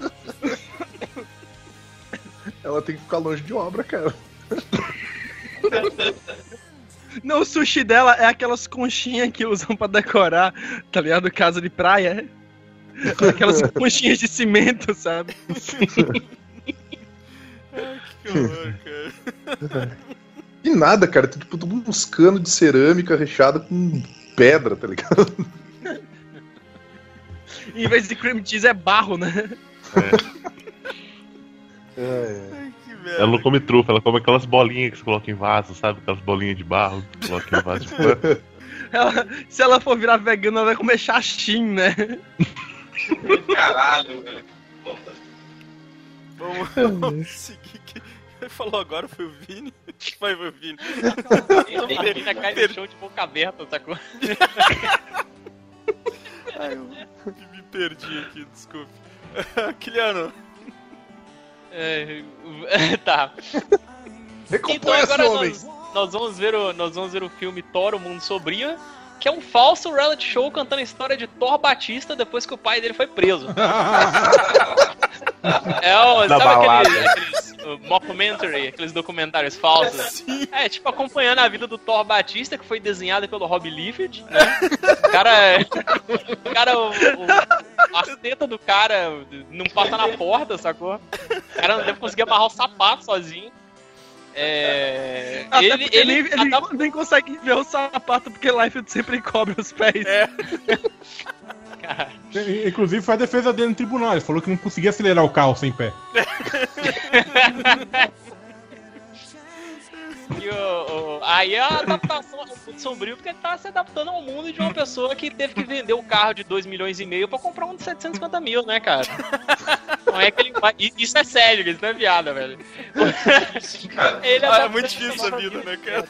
S6: Ela tem que ficar longe de obra, cara.
S2: Não, o sushi dela é aquelas conchinhas que usam pra decorar, tá ligado? Casa de praia. Aquelas conchinhas de cimento, sabe?
S1: Que horror, cara.
S6: E nada, cara. Tem tipo tudo uns canos de cerâmica recheado com pedra, tá ligado?
S2: Em vez de cream cheese é barro, né?
S6: É,
S1: Que merda.
S3: Ela não come trufa, ela come aquelas bolinhas que você coloca em vaso, sabe? Aquelas bolinhas de barro que você coloca em vaso de pano.
S2: Ela- se ela for virar vegana, ela vai comer xaxim, né?
S4: Caralho, velho.
S1: Vamos, vamos seguir. Quem falou agora foi o Vini? Foi o Vini.
S7: Ele ainda cai no chão de boca aberta, sacou?
S1: Ai, eu me perdi aqui, desculpe. Kiliano,
S7: É, tá. Então agora nós, nós vamos ver o, nós vamos ver o filme Thor, o Mundo Sombrio, que é um falso reality show contando a história de Thor Batista depois que o pai dele foi preso. É o, sabe
S3: balada.
S7: aqueles, uh, mockumentary, aqueles documentários falsos? É, tipo, acompanhando a vida do Thor Batista, que foi desenhada pelo Rob Liefeld, né? O cara, o cara, o, o, as tetas do cara não passa na porta, sacou? O cara não deve conseguir amarrar o sapato sozinho. É,
S2: Até
S7: ele,
S2: porque
S7: ele,
S2: ele, ele nem consegue ver o sapato porque Life sempre cobre os pés.
S1: É.
S7: cara,
S5: Inclusive foi a defesa dele no tribunal. Ele falou que não conseguia acelerar o carro sem pé.
S7: E o, o- aí a adaptação é muito sombrio porque ele tá se adaptando ao mundo de uma pessoa que teve que vender o carro de 2 milhões e meio pra comprar um de 750 mil, né, cara? Não é que ele Isso é sério, isso não é piada, velho. Ele
S1: Ah, é muito difícil essa vida, né, cara?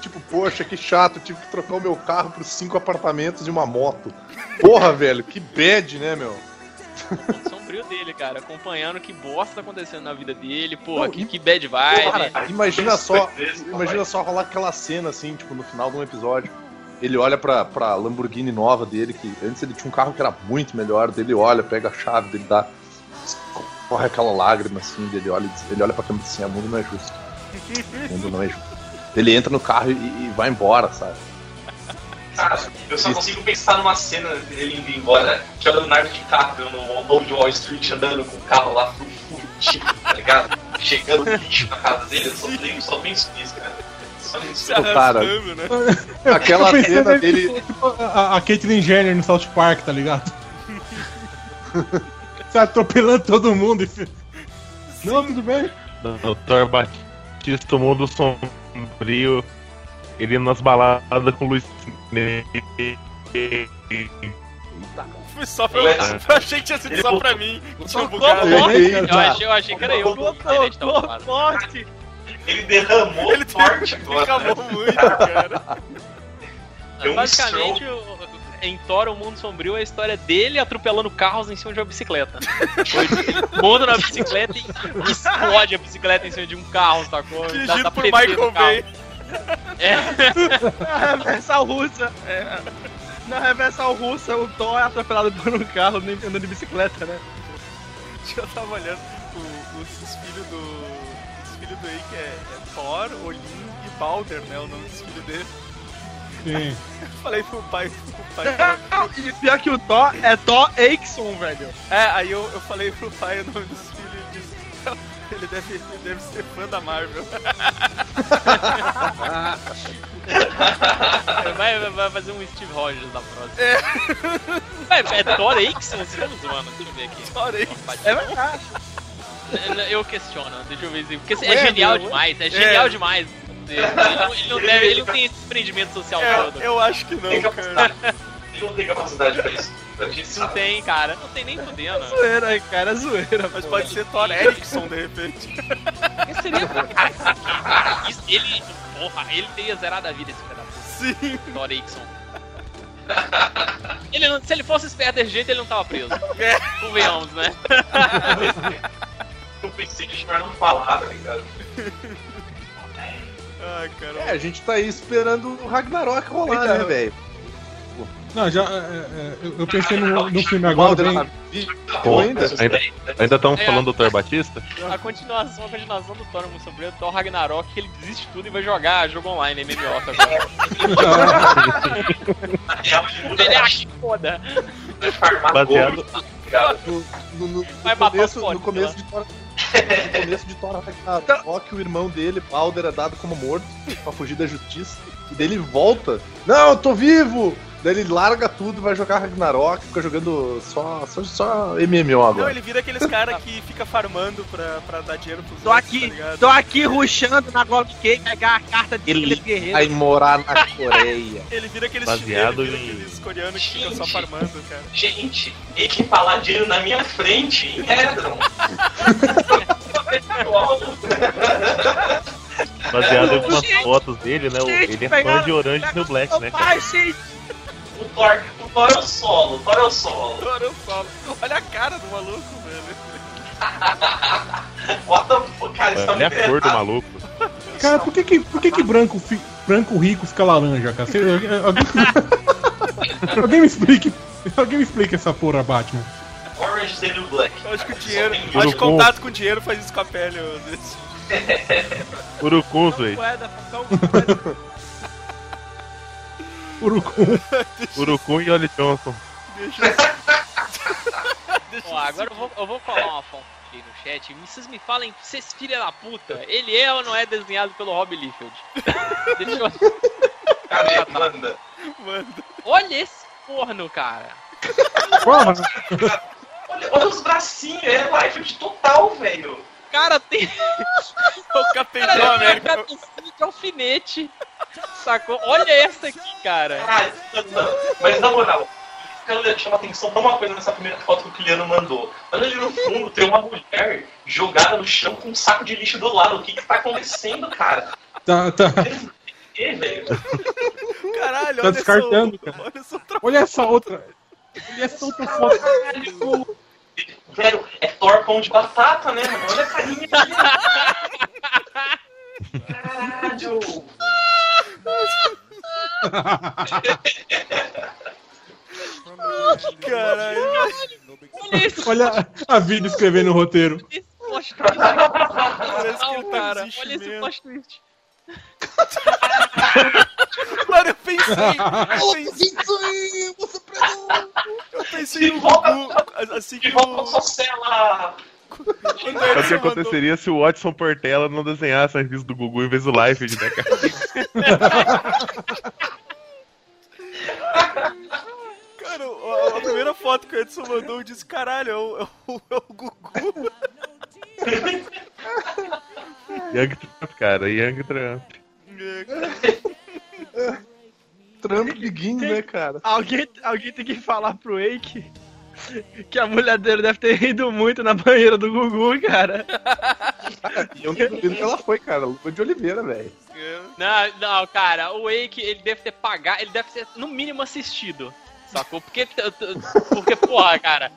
S6: Tipo, poxa, que chato, tive que trocar o meu carro por cinco apartamentos e uma moto. Porra, velho, que bad, né, meu?
S7: sombrio dele, cara, acompanhando que bosta tá acontecendo na vida dele, porra,
S6: Não,
S7: que,
S6: e-
S7: que bad vibe.
S6: Cara, imagina só,
S4: Surpresa,
S6: imagina só rolar aquela cena assim, tipo, no final de um episódio. Ele olha pra, pra Lamborghini nova dele, que antes ele tinha um carro que era muito melhor, dele olha, pega a chave, dele dá. Corre aquela lágrima assim, dele olha, ele olha pra câmera assim, o mundo não é justo. O mundo não é justo. Ele entra no carro e, e vai embora, sabe?
S4: Cara, eu só consigo pensar numa cena dele indo embora, que é o Leonardo DiCaprio no Lobo de Wall Street andando com o carro lá fudido, tá ligado? Chegando lixo na casa dele, eu só, tenho, só penso nisso, cara. Só nisso.
S1: Se
S6: Cara.
S1: arrastando, né?
S6: Aquela cena dele.
S5: tipo, tipo, a, a Caitlyn Jenner no South Park, tá ligado? Você atropelando todo mundo e. Não, tudo bem.
S3: O Thor Batista, o mundo sombrio, ele indo nas baladas com luz.
S1: Foi só pra.
S4: Ué.
S1: Eu achei que tinha sido só pra mim. Tinha um bugado.
S7: Eu achei, eu achei que era eu. Tá ocupado.
S2: forte.
S4: Ele derramou
S1: Ele
S4: forte
S1: Ele
S4: agora.
S1: acabou muito, cara.
S4: Deu um
S7: Basicamente, o- em Thor, o mundo sombrio é a história dele atropelando carros em cima de uma bicicleta. Ele monta na bicicleta e explode a bicicleta em cima de um carro, sacou?
S1: Dirigido por Michael
S7: carro.
S1: Bay.
S7: É,
S2: Na reversal russa. É. Na reversal russa, o Thor é atropelado por um carro nem andando de bicicleta, né?
S1: Eu tava olhando o- os, os filhos do. Os filhos do Eike é, é Thor, Olin e Balder, né? O nome dos filhos dele.
S5: Sim.
S1: Eu falei pro pai. Pro pai
S2: E pior que o Thor é Thor Aikson, velho.
S1: é, aí eu, eu falei pro pai o nome dos. Ele deve, ele deve ser fã da Marvel.
S7: vai, vai- vai fazer um Steve Rogers da próxima. É, é Thor Aikson? Vocês estão zoando? Deixa eu ver aqui.
S1: Thor.
S2: É verdade.
S7: Eu questiono, deixa eu ver se. Porque
S2: Ué,
S7: é genial
S2: meu,
S7: demais, é genial
S1: É.
S7: demais. Ele não, ele não deve, ele não tem esse desprendimento social todo.
S1: É, eu acho que não,
S4: Tem
S1: cara.
S4: Ele não tem capacidade pra isso. A gente
S7: Não tem, cara. Não tem nem fudendo.
S2: Zoeira, cara, zoeira.
S1: Mas
S2: pô.
S1: pode ser Thor Erickson, de repente.
S7: Esse seria. Isso, ele. Porra, ele teria zerado a vida esse da puta.
S1: Sim.
S7: Thor Aikson. Ele não- se ele fosse esperto desse jeito, ele não tava preso.
S1: É.
S7: Convenhamos, né?
S4: O pensei de melhor não falar, tá ligado?
S1: Ai, cara.
S6: É, a gente tá aí esperando o Ragnarok rolar, né, velho?
S5: Não, já. é, é, eu- eu pensei no, no filme agora.
S3: Pô,
S6: ainda?
S3: ainda ainda estamos
S7: É.
S3: falando do Thor Batista?
S7: A continuação, a continuação do Thor no sobre o Thor Ragnarok, que ele desiste de tudo e vai jogar jogo online, MMO agora.
S4: Na real, ele
S7: acha foda.
S3: Baseado-
S4: tá?
S6: No, no, no,
S7: Vai
S6: no
S7: matar
S6: começo, no começo de Thor. No começo de Thor Ragnarok, o irmão dele, Balder, é dado como morto pra fugir da justiça. E daí ele volta. Não, eu tô vivo! Daí ele larga tudo, vai jogar Ragnarok, fica jogando só, só, só MMO
S1: Não,
S6: agora.
S1: ele vira aqueles caras que fica farmando pra, pra dar dinheiro pros
S2: Tô
S1: outros,
S2: aqui,
S1: tá
S2: tô aqui ruxando na Gold Cake, pegar a carta de
S6: Ele
S2: Guerreiro.
S6: vai morar na Coreia.
S1: Ele vira aqueles
S3: Baseado
S1: chineses, vira
S3: em-
S1: aqueles coreanos que ficam só farmando, cara.
S4: Gente, ele que falar dinheiro na minha frente, em Hedron.
S3: Baseado em umas fotos dele, né?
S2: gente,
S3: Ele é fã de Orange no Black, né?
S2: pai, gente.
S4: O Thor, o Thor é o solo, o Thor é o solo.
S1: Adoro o solo. Olha a cara do maluco, velho.
S4: What the fuck, cara, isso tá
S3: Olha
S4: muito
S3: a cor do maluco.
S5: cara, por que, que, por que, que branco, fi- branco rico fica laranja, cara? Você- alguém, alguém me explique. Alguém me explique essa porra, Batman.
S4: Orange new black.
S1: Eu acho que o dinheiro. Eu acho que
S3: Urucum.
S1: contato com dinheiro faz isso com a pele, às vezes.
S3: Urucuns, velho.
S5: Urucum.
S3: Urucum e Oli Johnson.
S1: Deixa
S7: Ó, agora eu vou, eu vou colar uma fonte aqui no chat. Vocês me falem, vocês filha da puta, ele é ou não é desenhado pelo Rob Liefeld? Deixa eu...
S4: Cadê? Manda.
S1: Manda.
S7: Olha esse porno, cara.
S5: Porra,
S4: Olha, olha os bracinhos, é life de total, velho.
S7: Cara, tem.
S1: O Capitão América.
S7: De alfinete. Sacou? Olha essa aqui, cara.
S4: Caralho, não, não. Mas na moral, eu quero chamar atenção pra uma coisa nessa primeira foto que o Kiliano mandou. Olha ali no fundo, tem uma mulher jogada no chão com um saco de lixo do lado. O que que tá acontecendo, cara?
S5: tá, tá.
S4: Que, velho?
S1: Caralho,
S5: Tá
S1: olha
S5: descartando,
S1: essa,
S5: cara.
S1: Olha essa outra.
S5: Olha essa outra. Olha essa outra foto.
S4: Velho, é Thor pão de batata, né, mano? Olha a carinha dele. Caralho.
S1: Caralho.
S7: Olha esse,
S5: Olha a vida escrevendo o roteiro.
S7: esse plot twist.
S1: Parece que ele tá
S7: Olha esse plot twist.
S1: Mano, eu pensei. Eu pensei, eu pensei no Gugu. Assim que
S4: De volta cela.
S1: Quando o
S3: que aconteceria se o Watson Portela não desenhasse a revista do Gugu em vez do Life, né, cara?
S1: Cara, a, a primeira foto que o Edson mandou, eu disse: caralho, é o, é o, é o Gugu.
S3: Young Trump, cara, Young Trump.
S6: Trump Begins, né, cara?
S2: Alguém, alguém tem que falar pro Wake que a mulher dele deve ter rido muito na banheira do Gugu, cara.
S6: E eu não duvido que ela foi, cara. Luva de Oliveira, velho.
S7: Não, não, cara, o Wake, ele deve ter pagado, ele deve ter, no mínimo, assistido. Sacou? Porque, porque porra, cara.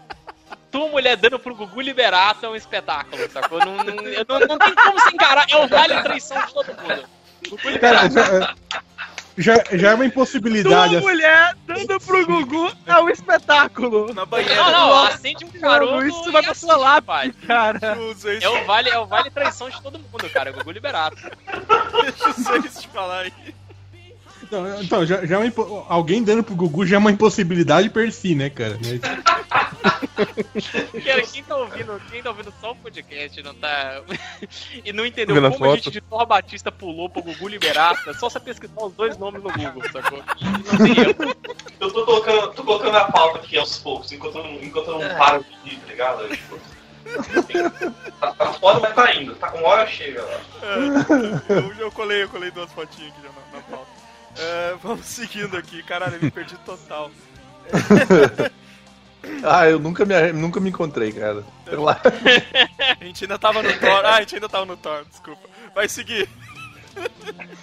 S7: Tua mulher dando pro Gugu Liberato é um espetáculo, sacou? Não, não, não, não tem como se encarar, é o vale traição de todo mundo. Gugu
S5: Cara,
S7: Liberato.
S5: já, já, já é uma impossibilidade.
S2: Tua
S5: assim.
S2: mulher dando pro Gugu é um espetáculo.
S1: Na banheira.
S7: Não, não, acende um caroço
S2: isso vai pra sua lápide,
S7: pai.
S2: cara.
S7: É o vale, é o vale traição de todo mundo, cara. Gugu Liberato.
S1: deixa o Seis te falar aí.
S5: Não, então, já, já é uma alguém dando pro Gugu já é uma impossibilidade per si, né, cara?
S7: Cara, quem tá ouvindo, quem tá ouvindo só o podcast não tá. e não entendeu
S3: Vendo a
S7: como a gente
S3: foto.
S7: de Thor Batista pulou pro Gugu Liberato, é só você pesquisar os dois nomes no Google, sacou? Não tem erro.
S4: Eu tô colocando, tô colocando a pauta aqui aos poucos, enquanto eu não, enquanto eu não paro de ir, tá ligado? Tipo, tá, tá foda, mas tá indo. Tá, uma hora chega lá.
S1: É, eu, eu colei, eu colei duas fotinhas aqui já na, na pauta. É, vamos seguindo aqui. Caralho, eu me perdi total.
S6: Ah, eu nunca me, nunca me encontrei, cara. Sei lá.
S1: A gente ainda tava no Thor. Ah, a gente ainda tava no Thor, desculpa. Vai seguir.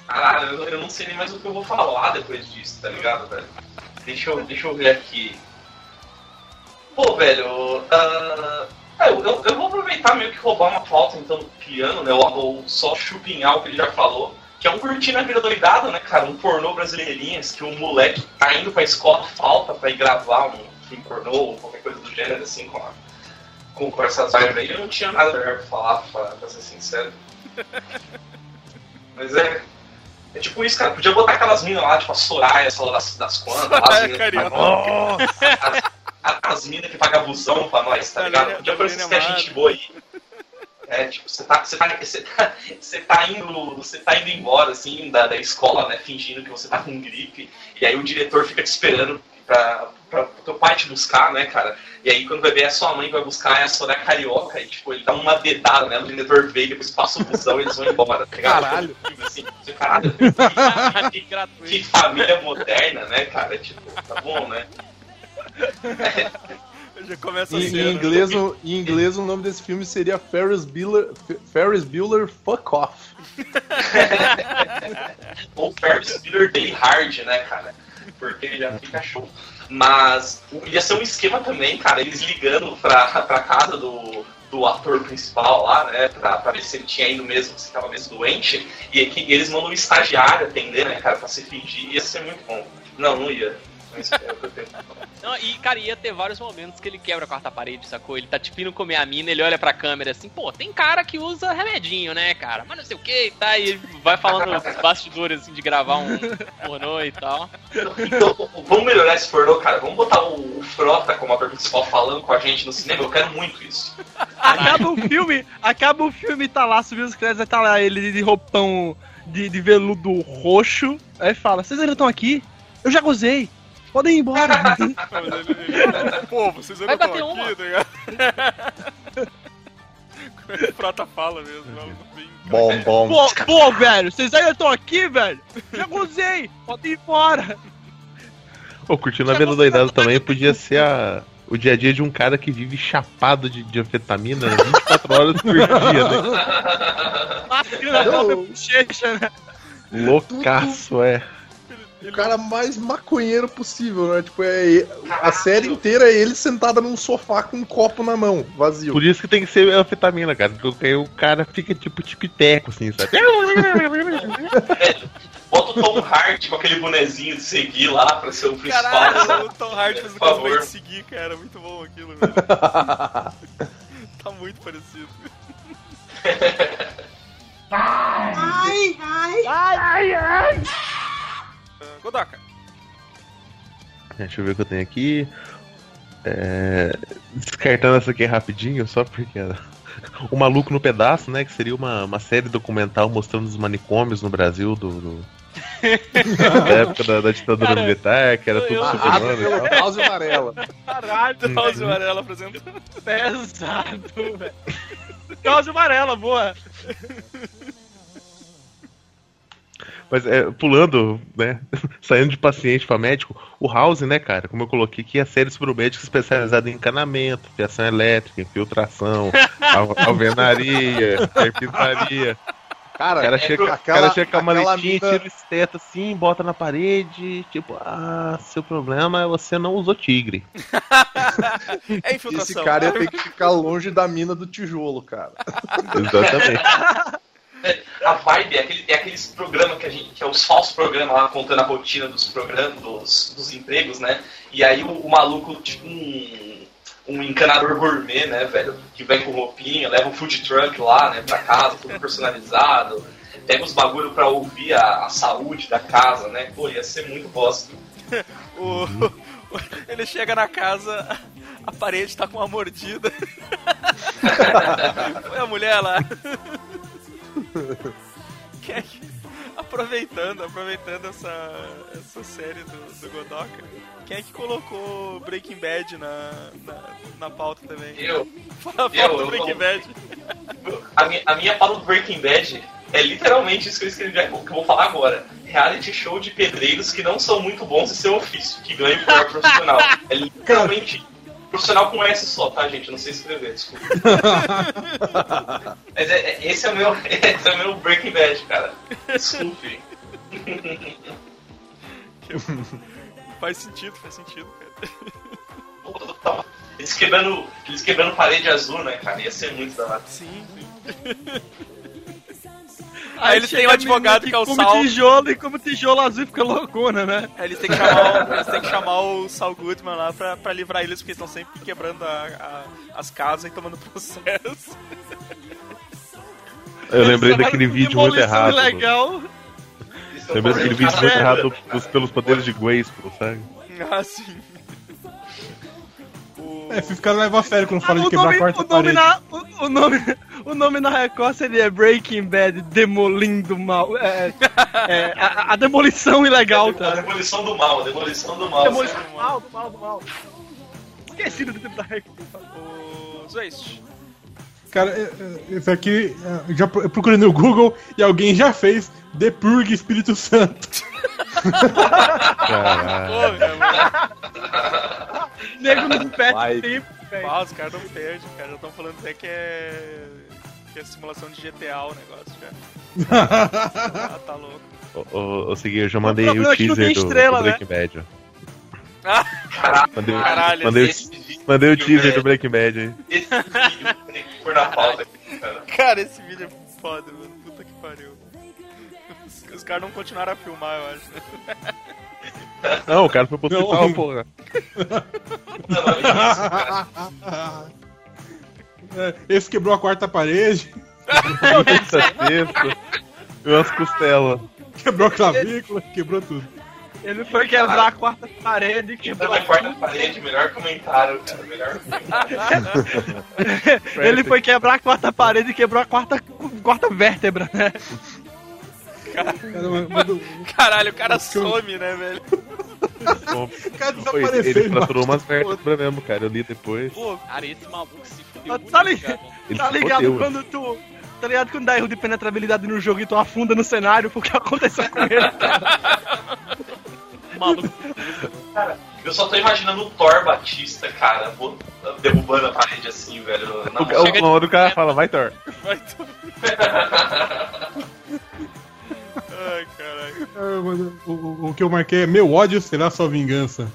S4: Caralho, eu, eu não sei nem mais o que eu vou falar depois disso, tá ligado, velho? Deixa eu, deixa eu ver aqui. Pô, velho, ah, eu, eu, eu vou aproveitar meio que roubar uma pauta então do piano, né? Ou, ou só chupinhar o que ele já falou. Que é um curtindo a vida doidado, né, cara? Um pornô brasileirinhas que um moleque tá indo pra escola, falta pra ir gravar um filme pornô ou qualquer coisa do gênero, assim, com, a, com, com essas vibes aí. Eu não tinha nada melhor pra falar, pra, pra ser sincero. Mas é. É tipo isso, cara. Podia botar aquelas minas lá, tipo a Soraya, sei lá das, das quantas. lá, as minas que pagam- as, as minas que pagam busão pra nós, tá ligado? Podia parecer que
S1: Marina
S4: a gente boa aí. É, tipo, você tá, você tá, você tá, você tá indo, você tá indo embora, assim, da, da escola, né, fingindo que você tá com gripe, e aí o diretor fica te esperando pra, pra, teu pai te buscar, né, cara? E aí quando vai ver a sua mãe que vai buscar é a Soraya Carioca, e tipo, ele dá uma dedada, né, o diretor vê, depois passa o busão e eles vão embora, tá ligado?
S6: Caralho.
S4: Assim, caralho, que, que família moderna, né, cara? Tipo, tá bom, né?
S1: Já começa a
S6: Em,
S1: cena.
S6: em inglês, o- em inglês, o nome desse filme seria Ferris Bueller, Ferris Bueller Fuck Off.
S4: Ou Ferris Bueller Day Hard, né, cara? Porque já fica show. Mas ia ser um esquema também, cara, eles ligando pra, pra casa do, do ator principal lá, né, pra, pra ver se ele tinha ido mesmo, se tava mesmo doente, e, que, e eles mandam um estagiário atender, né, cara, pra se fingir, ia ser muito bom. Não, não ia. Mas.
S7: Não, e, cara, ia ter vários momentos que ele quebra a quarta parede, sacou? Ele tá tipo indo comer a mina, ele olha pra câmera assim, pô, tem cara que usa remedinho, né, cara? Mas não sei o que, tá? E ele vai falando os bastidores, assim, de gravar um pornô e tal.
S4: Então, vamos melhorar esse pornô, cara. Vamos botar o, o Frota como ator principal falando com a gente no cinema. Eu quero muito isso.
S2: Acaba o filme, acaba o filme, tá lá, subindo os créditos, aí tá lá ele de roupão de, de veludo roxo. Aí fala, vocês ainda estão aqui? Eu já gozei. Podem ir embora.
S1: Pô, vocês ainda estão aqui, tá ligado? Como é que o Prata fala mesmo? Bem-
S6: Bom, bom.
S2: pô, pô, velho, vocês ainda estão aqui, velho? Já gozei. Podem ir embora.
S3: Pô, curtindo a vida doidado também podia ser a, o dia a dia de um cara que vive chapado de, de anfetamina 24 horas por dia, né?
S2: Mascando a própria bochecha, né?
S3: Loucaço, é.
S6: O cara mais maconheiro possível, né? Tipo, é, a série inteira é ele sentado num sofá com um copo na mão, vazio.
S3: Por isso que tem que ser anfetamina, cara. Porque aí o cara fica tipo tipiteco, assim, sabe?
S4: Bota o Tom Hart com aquele bonezinho de seguir lá pra ser o principal.
S1: Caralho, o Tom Hardy fazendo cosplay de seguir, cara. Muito bom aquilo, velho. tá muito parecido. Ah, Godoka.
S3: Deixa eu ver o que eu tenho aqui. É, Descartando essa aqui rapidinho, só porque. O Maluco no Pedaço, né? Que seria uma, uma série documental mostrando os manicômios no Brasil do. do- da época da, da ditadura
S7: Cara,
S3: militar, que era tudo super
S6: Ah,
S3: e.
S6: House amarela.
S2: Caralho,
S1: Drauzio Varela apresentando.
S2: pesado, velho. Causa amarela, boa.
S3: Mas é, pulando, né? Saindo de paciente pra médico, o House, né, cara? Como eu coloquei aqui, é a série sobre o médico especializada em encanamento, fiação elétrica, infiltração, al- alvenaria, carpintaria.
S6: Cara,
S3: O cara
S4: é
S3: chega,
S6: aquela-
S3: cara chega com a maletinha,
S6: mina-
S3: tira o esteto assim, bota na parede, tipo, ah, seu problema é você não usou tigre.
S1: É infiltração.
S6: esse cara ia ter que ficar longe da mina do tijolo, cara.
S3: Exatamente.
S4: A vibe é, aquele, é aqueles programas que a gente. que é os falsos programas lá contando a rotina dos programas, dos, dos empregos, né? E aí o, o maluco, tipo um. Um encanador gourmet, né, velho? Que vem com roupinha, leva um food truck lá, né, pra casa, tudo personalizado. Pega os bagulho pra ouvir a, a saúde da casa, né? Pô, ia ser muito bosta.
S1: O- Ele chega na casa, a parede tá com uma mordida. Foi a mulher lá. É Aproveitando, aproveitando essa, essa série do, do Godoka, quem é que colocou Breaking Bad na, na, na pauta também?
S4: Eu,
S1: Fala a
S4: eu,
S1: do
S4: eu
S1: Breaking
S4: colo-
S1: Bad.
S4: A minha, a minha pauta do Breaking Bad é literalmente isso que eu escrevi, que eu vou falar agora. Reality show de pedreiros que não são muito bons em seu ofício, que ganham por profissional. É literalmente profissional com S só, tá, gente? Eu não sei escrever, desculpa. Mas é- é- esse, é o meu, esse é o meu Breaking Bad, cara. Desculpe.
S1: Faz sentido, faz sentido, cara.
S4: Eles quebrando, eles quebrando parede azul, né, cara? Ia ser muito da hora.
S1: Sim. Aí eles têm um advogado
S2: menina
S1: que é o
S2: come
S1: Sal.
S2: tijolo e como tijolo azul fica loucona, né?
S1: Aí eles têm que chamar, o- eles têm que chamar o Saul Goodman lá pra, pra livrar eles, porque estão sempre quebrando a- a- as casas e tomando processo.
S3: Eu lembrei daquele vídeo muito errado.
S2: Legal.
S4: Eles estão
S3: Lembrei daquele vídeo muito errado dos, pelos poderes de Grayskull, sabe?
S1: Ah, sim. O...
S5: É, caras levam a sério quando falam de
S2: o,
S5: quebrar
S2: nome,
S5: a quarta
S2: o, nome
S5: parede.
S2: na, o, o nome, o nome na Record seria Breaking Bad Demolindo Mal. É, é, a, a demolição ilegal,
S4: A
S2: tá?
S4: demolição do mal, a demolição do mal.
S2: Demolição do mal, do mal, do mal. Esquecido do tempo da Record.
S1: O Zwist.
S5: Cara, é, é, esse aqui, é, já pro- eu procurei no Google e alguém já fez The Purge Espírito Santo.
S3: Caralho.
S2: Nego não
S6: Vai.
S2: perde tempo, velho.
S1: Os caras não perdem, cara. Já estão falando até que é. Que é simulação de GTA o negócio, cara. Ah, tá louco.
S3: Ô, ô, ô, Segui, eu já mandei o
S2: é não
S3: teaser do,
S2: estrela,
S3: do Breaking Bad. ó.
S1: Ah,
S3: Mandei,
S1: Caralho,
S3: mandei,
S4: Esse
S3: o-
S4: vídeo-
S3: mandei o teaser do Breaking Bad aí.
S4: Esse vídeo tem que pôr na pauta aqui, cara.
S1: cara, esse vídeo é foda, mano. Puta que pariu. Os, os caras não continuaram a filmar, eu acho. né?
S3: Não, o cara foi pro hospital, porra.
S4: Não, não, é isso, cara.
S5: É, Esse quebrou a quarta parede,
S3: sexta. E umas costelas.
S5: quebrou a clavícula, quebrou tudo.
S2: Ele foi quebrar a quarta parede e quebrou
S4: Na quarta parede, melhor comentário, cara. Melhor comentário.
S2: Ele foi quebrar a quarta parede e quebrou a quarta, quarta vértebra, né?
S5: Cara, o-
S1: Caralho, o cara some, né, velho?
S3: Bom,
S5: o cara
S3: Foi, ele,
S5: desapareceu.
S3: ele fraturou umas vértebras mesmo, cara. Eu li depois.
S1: Pô,
S7: Cara, esse maluco se fudeu
S2: Tá
S7: cara.
S3: Ele
S2: Tá ligado
S3: fodeu,
S2: quando tu. Tá ligado quando dá erro de penetrabilidade no jogo e tu afunda no cenário porque aconteceu com ele?
S7: O maluco
S4: Eu só tô imaginando o Thor Batista, cara, derrubando a parede assim, velho. Não,
S3: O,
S7: chega de-
S3: o, o cara fala, vai, Thor.
S1: vai tu. Ai, caralho.
S5: Mas O, o- o que eu marquei é Meu ódio será sua vingança.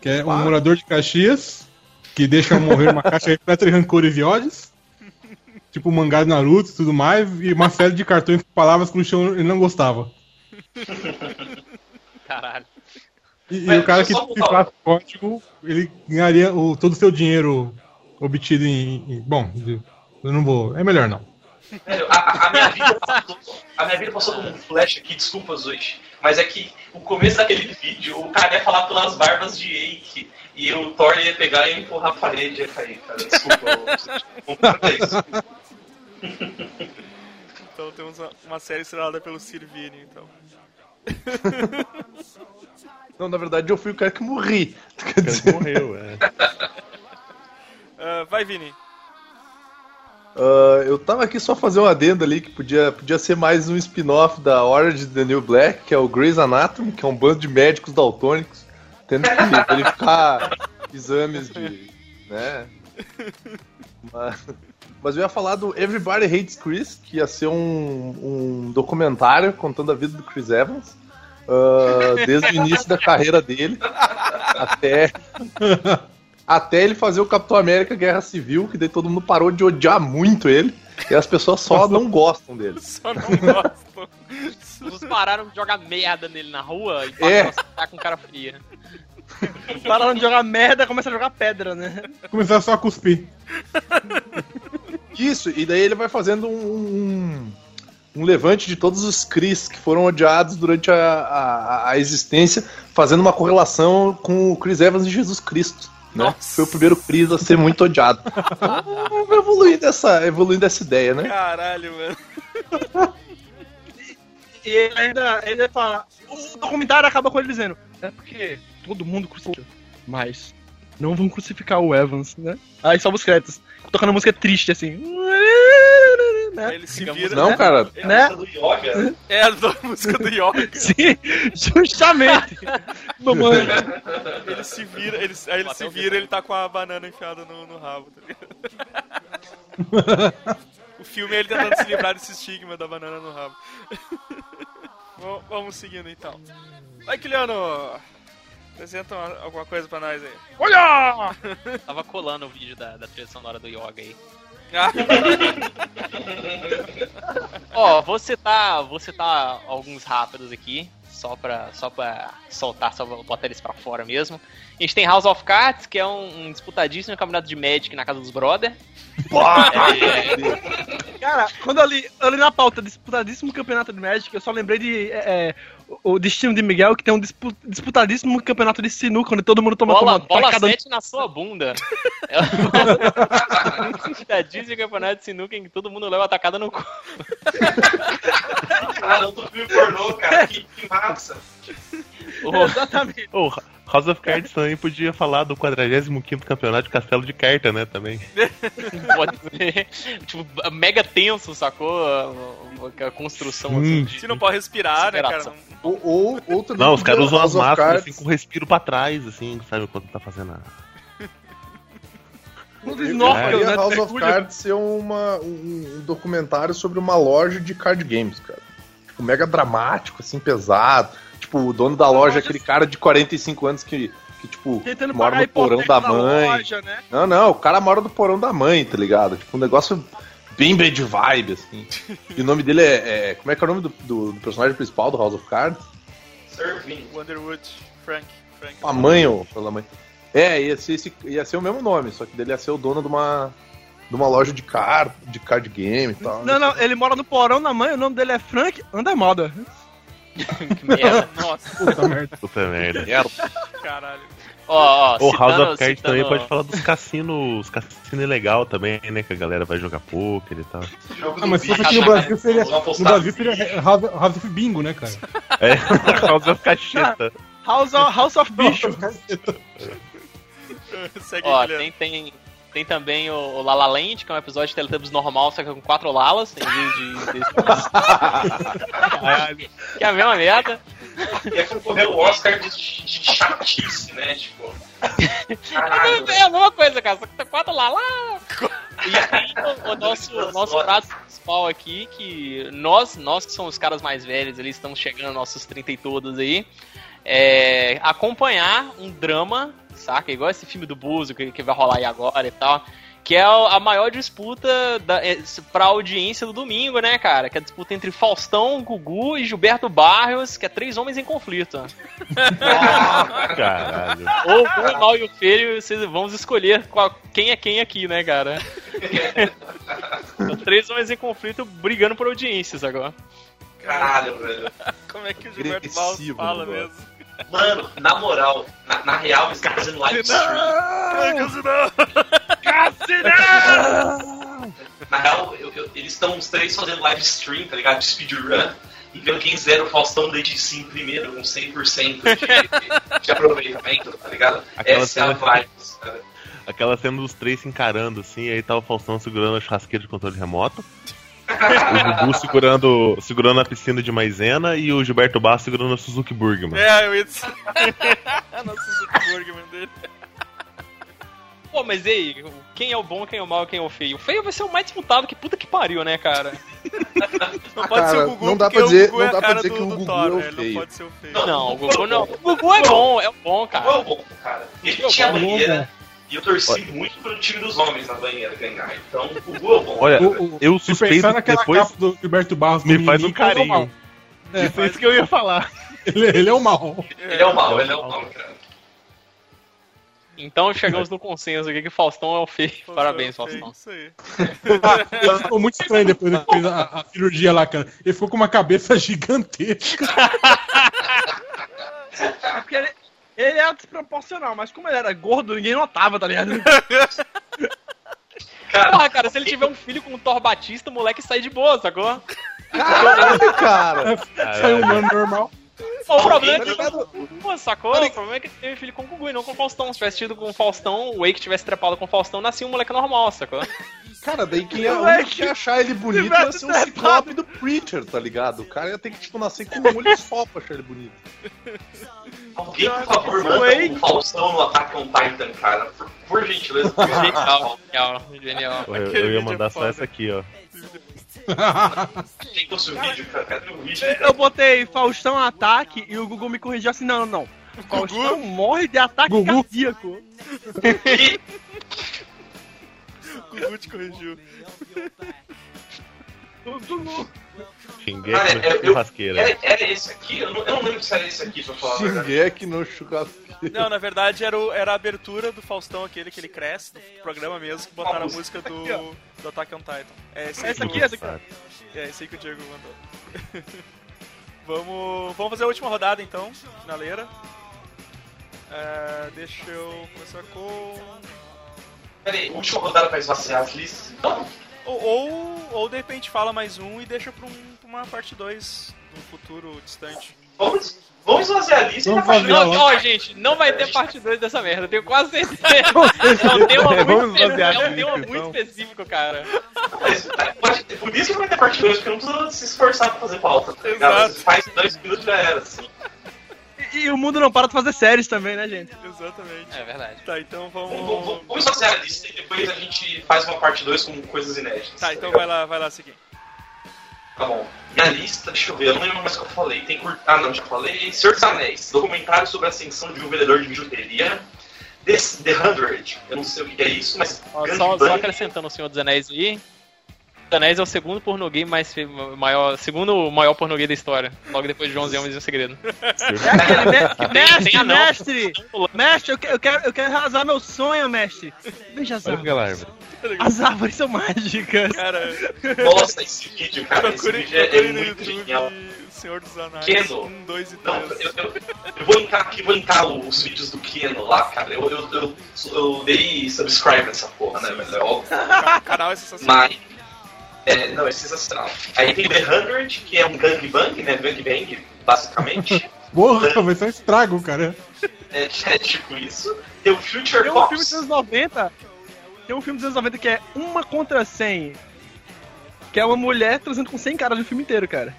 S5: Que é um morador de Caxias que deixa morrer uma caixa repleta de rancores e ódios. Tipo o mangá de Naruto e tudo mais. E uma série de cartões com palavras que o chão ele não gostava.
S7: Caralho.
S5: E, e o cara que
S4: deixa eu só
S5: cifrasse o código, ele ganharia o, todo o seu dinheiro obtido em. em- bom, eu não vou. É melhor não.
S4: Velho, a, a- minha vida passou, a minha vida passou como um flash aqui, desculpa, Zoichi. Mas é que o começo daquele vídeo, o cara ia falar pelas barbas de Eike. E o Thor ia pegar e empurrar a parede e ia cair, cara. Desculpa, isso.
S1: Então temos uma, uma série estrelada pelo Sirvini, então.
S6: Não, na verdade eu fui o cara que morri. Quer
S3: O cara
S6: dizer,
S3: morreu, é.
S1: Ah, vai, Vini.
S6: Ah, eu tava aqui só fazer um adendo ali que podia, podia ser mais um spin-off da Orange the New Black, que é o Grey's Anatomy, que é um bando de médicos daltônicos tendo que verificar exames de. né? Mas, mas eu ia falar do Everybody Hates Chris, que ia ser um, um documentário contando a vida do Chris Evans. ah, desde o início da carreira dele até até ele fazer o Capitão América Guerra Civil, que daí todo mundo parou de odiar muito ele, e as pessoas só não gostam dele.
S1: Só não gosto.
S7: Os pararam de jogar merda nele na rua e
S6: É.
S7: a estar com cara fria.
S2: Pararam de jogar merda começa a jogar pedra, né?
S5: Começar só a cuspir.
S6: Isso, e daí ele vai fazendo um, um, um levante de todos os Cris que foram odiados durante a, a, a existência, fazendo uma correlação com o Chris Evans e Jesus Cristo. Né?
S1: Nossa.
S6: Foi o primeiro Chris a ser muito odiado. Evoluindo essa, evoluindo essa ideia, né?
S1: Caralho, mano.
S2: E ele ainda, ele fala. O documentário acaba com ele dizendo: É porque todo mundo crucifica, mas não vão crucificar o Evans, né? Aí sobe os créditos, tocando música triste assim. Né?
S1: ele se vira.
S6: Não, cara,
S4: É a
S2: Né?
S4: música do Yoga.
S1: É a da música do Yoga.
S2: Sim, justamente. Mamãe.
S1: Ele se vira, ele, aí ele se vira ele tá com a banana enfiada no, no rabo, tá ligado? O filme é ele tentando se livrar desse estigma da banana no rabo. Bom, Vamos seguindo então. Vai, Kiliano! Apresenta uma- alguma coisa pra nós aí.
S2: Olha!
S7: Tava colando o vídeo da, da trilha sonora do Yoga aí. Ó, vou citar, vou citar alguns rápidos aqui, só pra, só pra soltar, só pra botar eles pra fora mesmo. A gente tem House of Cards, que é um, um disputadíssimo campeonato de Magic na casa dos brother.
S2: Cara, quando eu li, eu li na pauta disputadíssimo campeonato de Magic, eu só lembrei de é, é, o destino de Miguel, que tem um dispu- disputadíssimo campeonato de sinuca, onde todo mundo toma
S7: Bola,
S2: uma
S7: bola
S2: tacada-
S7: 7 na sua bunda. É disputadíssimo campeonato de sinuca em que todo mundo leva a tacada no cu.
S4: Ah, não tô filme pornô, cara. Que, que massa.
S2: Exatamente.
S3: Ô, House of Cards também podia falar do 45º campeonato de castelo de carta, né, também.
S7: Pode ser. Tipo, mega tenso, sacou? A, a- a construção
S3: Hum.
S7: assim, de-
S1: não pode respirar, né, cara?
S6: Ou, ou, ou também
S3: Não, os caras usam as máscaras
S6: Cards-
S3: assim com o respiro pra trás, assim, sabe, quando tá fazendo a...
S2: Um snorkel, né?
S6: House of. Cards ser uma, um, um documentário sobre uma loja de card games, cara. Tipo, mega dramático, assim, pesado. Tipo, o dono da loja é aquele cara de 45 anos que, que tipo,
S2: Tentando
S6: mora no porão da mãe.
S2: loja, né?
S6: Não, não, o cara mora no porão da mãe, tá ligado? Tipo, um negócio bem bad vibe, assim. E o nome dele é. é- como é que é o nome do, do- do personagem principal do House of Cards?
S4: Servindo.
S1: Wonderwood, Frank. Frank.
S6: A mãe ou pela mãe. É, ia ser, esse- ia ser o mesmo nome, só que dele ia ser o dono de uma. De uma loja de card, de card game e tal.
S2: Não, não, ele mora no porão da mãe, o nome dele é Frank Undermoda.
S7: Que merda.
S1: Nossa,
S5: Puta merda.
S3: Puta merda.
S1: caralho.
S7: Ó, ó,
S3: O House of Cards
S7: citando-
S3: também pode falar dos cassinos, cassino legal também, né, que a galera vai jogar poker e tal.
S5: Ah, mas se fosse aqui no? Brasil seria. No. Brasil seria House, House of Bingo, né, cara?
S3: É, House of Cacheta.
S2: House of, House of Bicho.
S1: Segue
S7: Ó, tem, tem, tem também o, o Lala Land, que é um episódio de Teletubbies normal, só que com quatro Lalas, em vez de. de- que é a mesma merda.
S4: E é concorreu o Oscar de, de, de chatice, né? Tipo. Caralho,
S7: É a mesma coisa, cara, só que tá quatro Lala. E aí, o, o nosso, o nosso prato principal aqui, que nós, nós que somos os caras mais velhos ali, estamos chegando aos nossos 30 e todos aí, é acompanhar um drama, saca? Igual esse filme do Buzo que, que vai rolar aí agora e tal. Que é a maior disputa da, é, pra audiência do domingo, né, cara? Que é a disputa entre Faustão, Gugu e Gilberto Barrios, que é três homens em conflito.
S3: Caralho.
S7: Ou o mal e o feio, vocês vamos escolher qual- quem é quem aqui, né, cara? São três homens em conflito brigando por audiências agora.
S4: caralho, velho.
S1: Como é que o Gilberto Barros fala mesmo?
S4: Mano, na moral, na, na real, eles estão fazendo live stream. Na real, eu- eu- eles estão os três fazendo live stream, tá ligado? De speedrun. E vendo quem zera o Faustão desde sim primeiro, com 100% de, de aproveitamento, tá ligado?
S3: Aquela
S4: Essa é a vibe, cara.
S3: Aquela cena dos três se encarando, assim, aí tá o Faustão segurando a churrasqueira de controle remoto. O Gugu segurando, segurando a piscina de maisena e o Gilberto Barros segurando a Suzuki Burgman.
S1: É, eu ia dizer. Nossa, Zuckerberg dele.
S7: Pô, mas e aí? Quem é o bom, quem é o mal, quem é o feio? O feio vai ser o mais disputado, que puta que pariu, né, cara?
S1: Não pode ser
S6: cara,
S1: o Gugu,
S6: não dá
S1: porque
S6: pra dizer-
S1: o Gugu
S6: não
S1: é a
S6: dá pra
S1: cara
S6: dizer
S1: do,
S6: que o
S1: do
S6: Gugu
S1: Thor,
S6: é o
S1: né?
S6: Feio.
S1: Não pode ser o feio.
S7: Não, o Gugu não. O Gugu é bom, é bom,
S4: O Gugu é
S7: cara.
S4: bom, cara. Ele
S7: é
S4: tinha
S7: bom,
S4: banheira. E eu torci muito pro time dos homens na banheira ganhar. Então, o Gugu é bom.
S3: Olha,
S5: O- o-
S3: eu
S5: Se
S3: suspeito
S5: pensar
S3: que
S5: naquela
S3: depois
S5: capa do Gilberto Barros
S3: me faz um
S5: é o mal.
S3: carinho. Isso é isso que eu ia falar.
S5: Ele, ele é o mal.
S4: Ele é o mal, ele é o mal, cara.
S7: Então chegamos no consenso aqui que o Faustão é o feio. Parabéns,
S1: foi feio,
S7: Faustão.
S1: Isso aí.
S5: Ele ficou muito estranho depois que fez a, a cirurgia lá, cara. Ele ficou com uma cabeça gigantesca.
S2: Porque ele, ele era desproporcional, mas como ele era gordo, ninguém notava, tá ligado?
S4: Cara,
S7: Porra, cara, se ele tiver um filho com o Thor Batista, o moleque sai de boa, sacou?
S6: Caralho, cara!
S5: Saiu um humano normal.
S7: Pô, o problema é que o Gugu, sacou? O problema é que ele teve filho com o Gugu e não com o Faustão. Se tivesse tido com o Faustão, o Wake tivesse trepado com o Faustão, nascia um moleque normal, sacou?
S6: Cara, daí quem um que ia achar ele bonito ia ser o ciclope do Preacher, tá ligado? O cara ia ter que, tipo, nascer com um olho só pra achar ele bonito.
S4: alguém, por favor, manda o Faustão no Attack on Titan, cara. Por, por gentileza.
S7: Genial, genial, genial.
S3: Eu, eu ia
S1: vídeo
S3: mandar
S1: é
S3: só essa aqui, ó.
S4: Quem trouxe o vídeo, cara? Cadê o vídeo?
S2: Eu botei Faustão ataque e o Google me corrigiu assim: não, não, não. Faustão morre de ataque
S5: Gugu.
S2: cardíaco.
S1: Gugu te corrigiu.
S3: Xinguei
S4: Ah,
S3: no
S4: é, eu-
S3: churrasqueira.
S4: Era, era esse aqui? Eu não, eu não lembro se era esse aqui, pra falar.
S6: Shingeki no churrasqueiro.
S1: Não, na verdade era, o- era a abertura do Faustão, aquele que ele cresce, do programa mesmo, que botaram a música do, do Attack on Titan. É esse que
S2: aqui,
S1: o-
S2: essa aqui.
S1: É esse aí que o Diego mandou. vamos, vamos fazer a última rodada então, finaleira. É, deixa eu começar com.
S4: Pera aí, última rodada pra esvaziar as listas, então?
S1: Ou, ou, ou de repente fala mais um e deixa pra, um, pra uma parte 2 no futuro distante.
S4: Vamos, vamos esvaziar a lista
S5: Vamos
S4: e parte
S5: fazer uma-
S7: Não, ó, gente, não vai ter parte 2 dessa merda, eu tenho quase certeza. É um tema
S3: É, vamos
S7: muito,
S3: fazer a
S7: é um muito
S3: então.
S7: específico, cara.
S4: Mas, tá, pode- por isso que vai ter parte 2, porque não precisa se esforçar pra fazer pauta. Tá?
S1: Exato.
S4: Faz dois minutos já era, assim.
S2: E, o mundo não para de fazer séries também, né, gente?
S1: Exatamente.
S7: É verdade.
S1: Tá, então
S4: Vamos,
S1: vamos.
S4: fazer a lista e depois a gente faz uma parte 2 com coisas inéditas.
S1: Tá, então
S4: ligado?
S1: vai lá, vai lá seguir.
S4: Tá bom. Minha lista, deixa eu ver, eu não lembro mais o que eu falei. Tem cur... Ah, não, já falei. Senhor dos Anéis, documentário sobre a ascensão de um vendedor de bijuteria. The, The Hundred, eu não sei o que é isso, mas.
S7: Ó, só, só acrescentando o Senhor dos Anéis aí. Anéis é o segundo pornô gay mais maior, segundo maior pornô gay da história. Logo depois de 11 Homens e um Segredo.
S2: É aquele me-
S7: tem
S2: mestre, mestre! Mestre, eu, que- eu quero, eu quero realizar meu sonho, mestre. Veja as árvores. As árvores são mágicas.
S1: Cara,
S4: Nossa, esse vídeo, cara, esse
S1: procure,
S4: vídeo é, é muito
S1: YouTube
S4: genial.
S1: Senhor dos Anéis
S4: Keno.
S1: 1, 2 e
S4: Não,
S1: 3.
S4: eu, eu, eu vou linkar aqui, vou linkar os vídeos do Keno lá, cara. Eu, eu, eu, eu dei subscribe nessa porra, né, velho? É óbvio.
S1: O canal é sensacional.
S4: Mas. É, não, é sensacional. Aí tem The Hundred, que é um gangbang, né? Gangbang, basicamente.
S5: Porra, vai ser um estrago, cara.
S4: é, é tipo isso. Tem o Future
S2: Tem um filme
S4: Cops.
S2: dos anos 90. Tem um filme dos anos 90 que é uma contra 100. Que é uma mulher transando com 100 caras no filme inteiro, cara.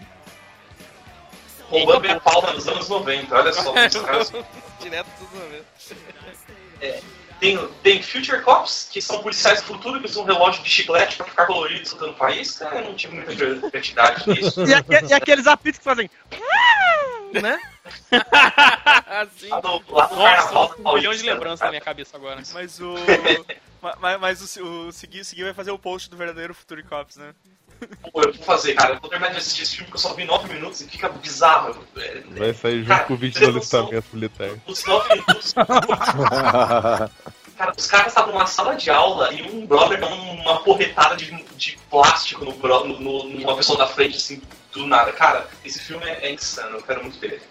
S4: roubando minha pauta nos anos 90. Olha só. caras-
S1: Direto dos 90.
S4: Tem, tem Future Cops, que são policiais do futuro que usam um relógio de chiclete pra ficar colorido soltando o país. Cara, eu não tive muita criatividade nisso.
S2: E, aque- e aqueles apitos que fazem. né?
S1: Assim.
S4: Lá no,
S7: Nossa,
S4: Carnaval
S7: um milhão de lembranças na minha cabeça agora.
S1: Mas o. ma- ma- mas, o, o o Segui vai fazer o post do verdadeiro Future Cops, né?
S4: Pô, eu vou fazer, cara. Eu vou terminar de assistir esse filme que eu só vi 9 minutos e fica bizarro. É,
S3: Vai sair junto
S4: Cara,
S3: com o vídeo do alistamento militar.
S4: Os 9 minutos. Cara, os caras estavam numa sala de aula e um brother dá uma porretada de, de plástico no, no, no- numa pessoa da frente, assim, do nada. Cara, esse filme é, é insano, eu quero muito ver.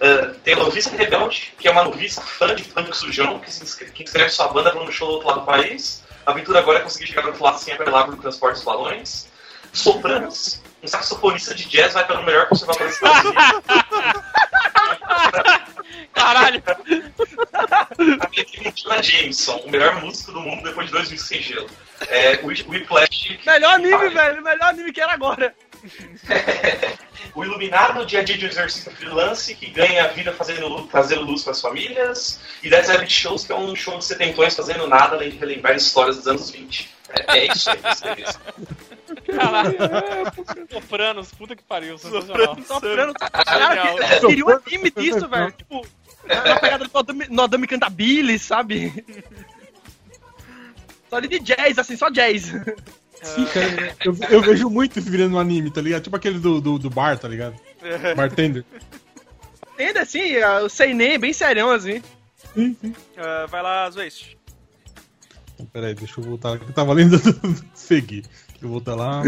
S4: Ah, tem a Noviça Rebelde, que é uma noviça fã de punk sujão, que, se inscreve, que inscreve sua banda para um show do outro lado do país. A aventura agora é conseguir chegar do outro lado sem apelar pro transporte dos balões. Sopranos, um saxofonista de jazz vai para o melhor conservatório Unidos.
S7: Caralho!
S4: Tem Jonah Jameson, o melhor músico do mundo depois de dois meses sem gelo. É, o Whip- Whiplash.
S2: Melhor anime, velho. Melhor anime que era agora.
S4: o Iluminado no dia a dia de um exercício freelance que ganha a vida fazendo luz, trazendo luz para as famílias. E Dead Rabbit Shows, que é um show de setentões fazendo nada além de relembrar histórias dos anos 20. É, é isso aí, isso aí. isso.
S7: Caralho! Sopranos, puta que pariu, sensacional.
S2: Soprando. Cara, eu eu queria um anime disso, velho. Tipo, na pegada do Nodame- Nodame Cantabile, sabe? Só ali de jazz, assim, só jazz.
S5: Sim, cara, eu, eu vejo muito isso virando um anime, tá ligado? Tipo aquele do, do, do bar, tá ligado? Bartender.
S2: Entende assim, o Seinen bem serião, assim.
S5: Sim, sim.
S1: Ah, vai lá, Zwist.
S5: Peraí, deixa eu voltar aqui. Eu tava lendo seguir. Deixa eu voltar lá.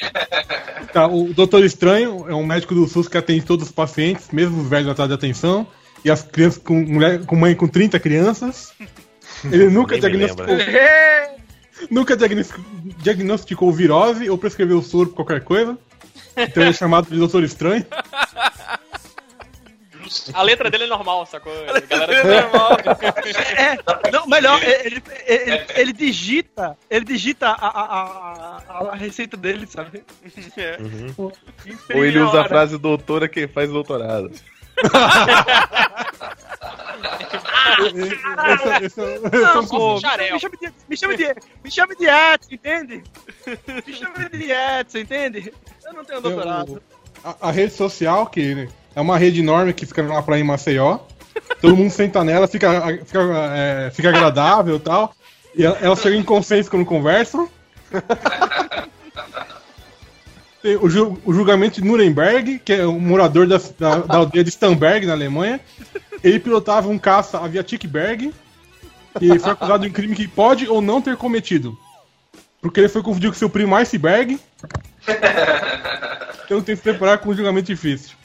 S5: tá, o Doutor Estranho é um médico do SUS que atende todos os pacientes, mesmo os velhos atrás de atenção. E as crianças com, mulher, com mãe com 30 crianças. Ele nunca diagnosticou, nunca diagnosticou, diagnosticou virose ou prescreveu soro pra qualquer coisa. Então ele é chamado de Doutor Estranho.
S7: A letra dele é normal, sacou? A galera
S1: É normal.
S2: é, não, melhor, ele, ele, ele digita, ele digita a, a, a, a receita dele, sabe?
S1: É.
S3: Uhum. Ou ele usa a frase doutora quem faz doutorado.
S5: É- é
S2: me chame de, me chame de, me chame de Edson, entende? Me chame de Edson, entende? Eu não tenho doutorado.
S5: A, a rede social, que né, é uma rede enorme que fica lá pra em Maceió. todo mundo senta nela, fica, fica, é, fica agradável e tal. E ela- elas chegam em consenso quando conversam. Tem o, ju- o julgamento de Nuremberg, que é um morador da, da, da aldeia de Stamberg, na Alemanha. Ele pilotava um caça Aviatik Berg e foi acusado de um crime que pode ou não ter cometido. Porque ele foi confundido com seu primo Iceberg. Então tem que se preparar com um julgamento difícil.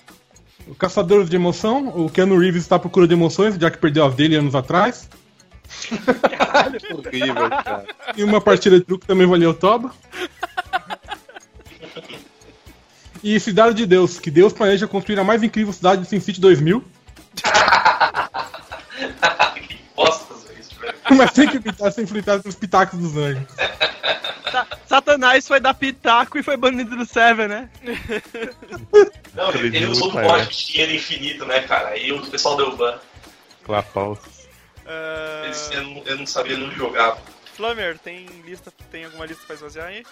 S5: O Caçadores de Emoção, o Keanu Reeves está à procura de emoções, já que perdeu as dele anos atrás.
S6: Horrível, cara.
S5: E uma partida de truque também valeu o Toba. E Cidade de Deus, que Deus planeja construir a mais incrível cidade de SimCity 2000,
S4: que bosta isso, velho.
S5: mas tem que evitar ser infiltrado pelos pitacos dos anjos.
S2: Sa- Satanás foi dar pitaco e foi banido do server, né?
S4: Não, ele, ele usou um código de dinheiro infinito, né, cara? Aí o pessoal deu ban.
S3: Clapaus.
S1: Ah,
S4: Eles- Eu, não- eu não sabia, não jogava.
S1: Flamer, tem lista, tem alguma lista pra esvaziar aí?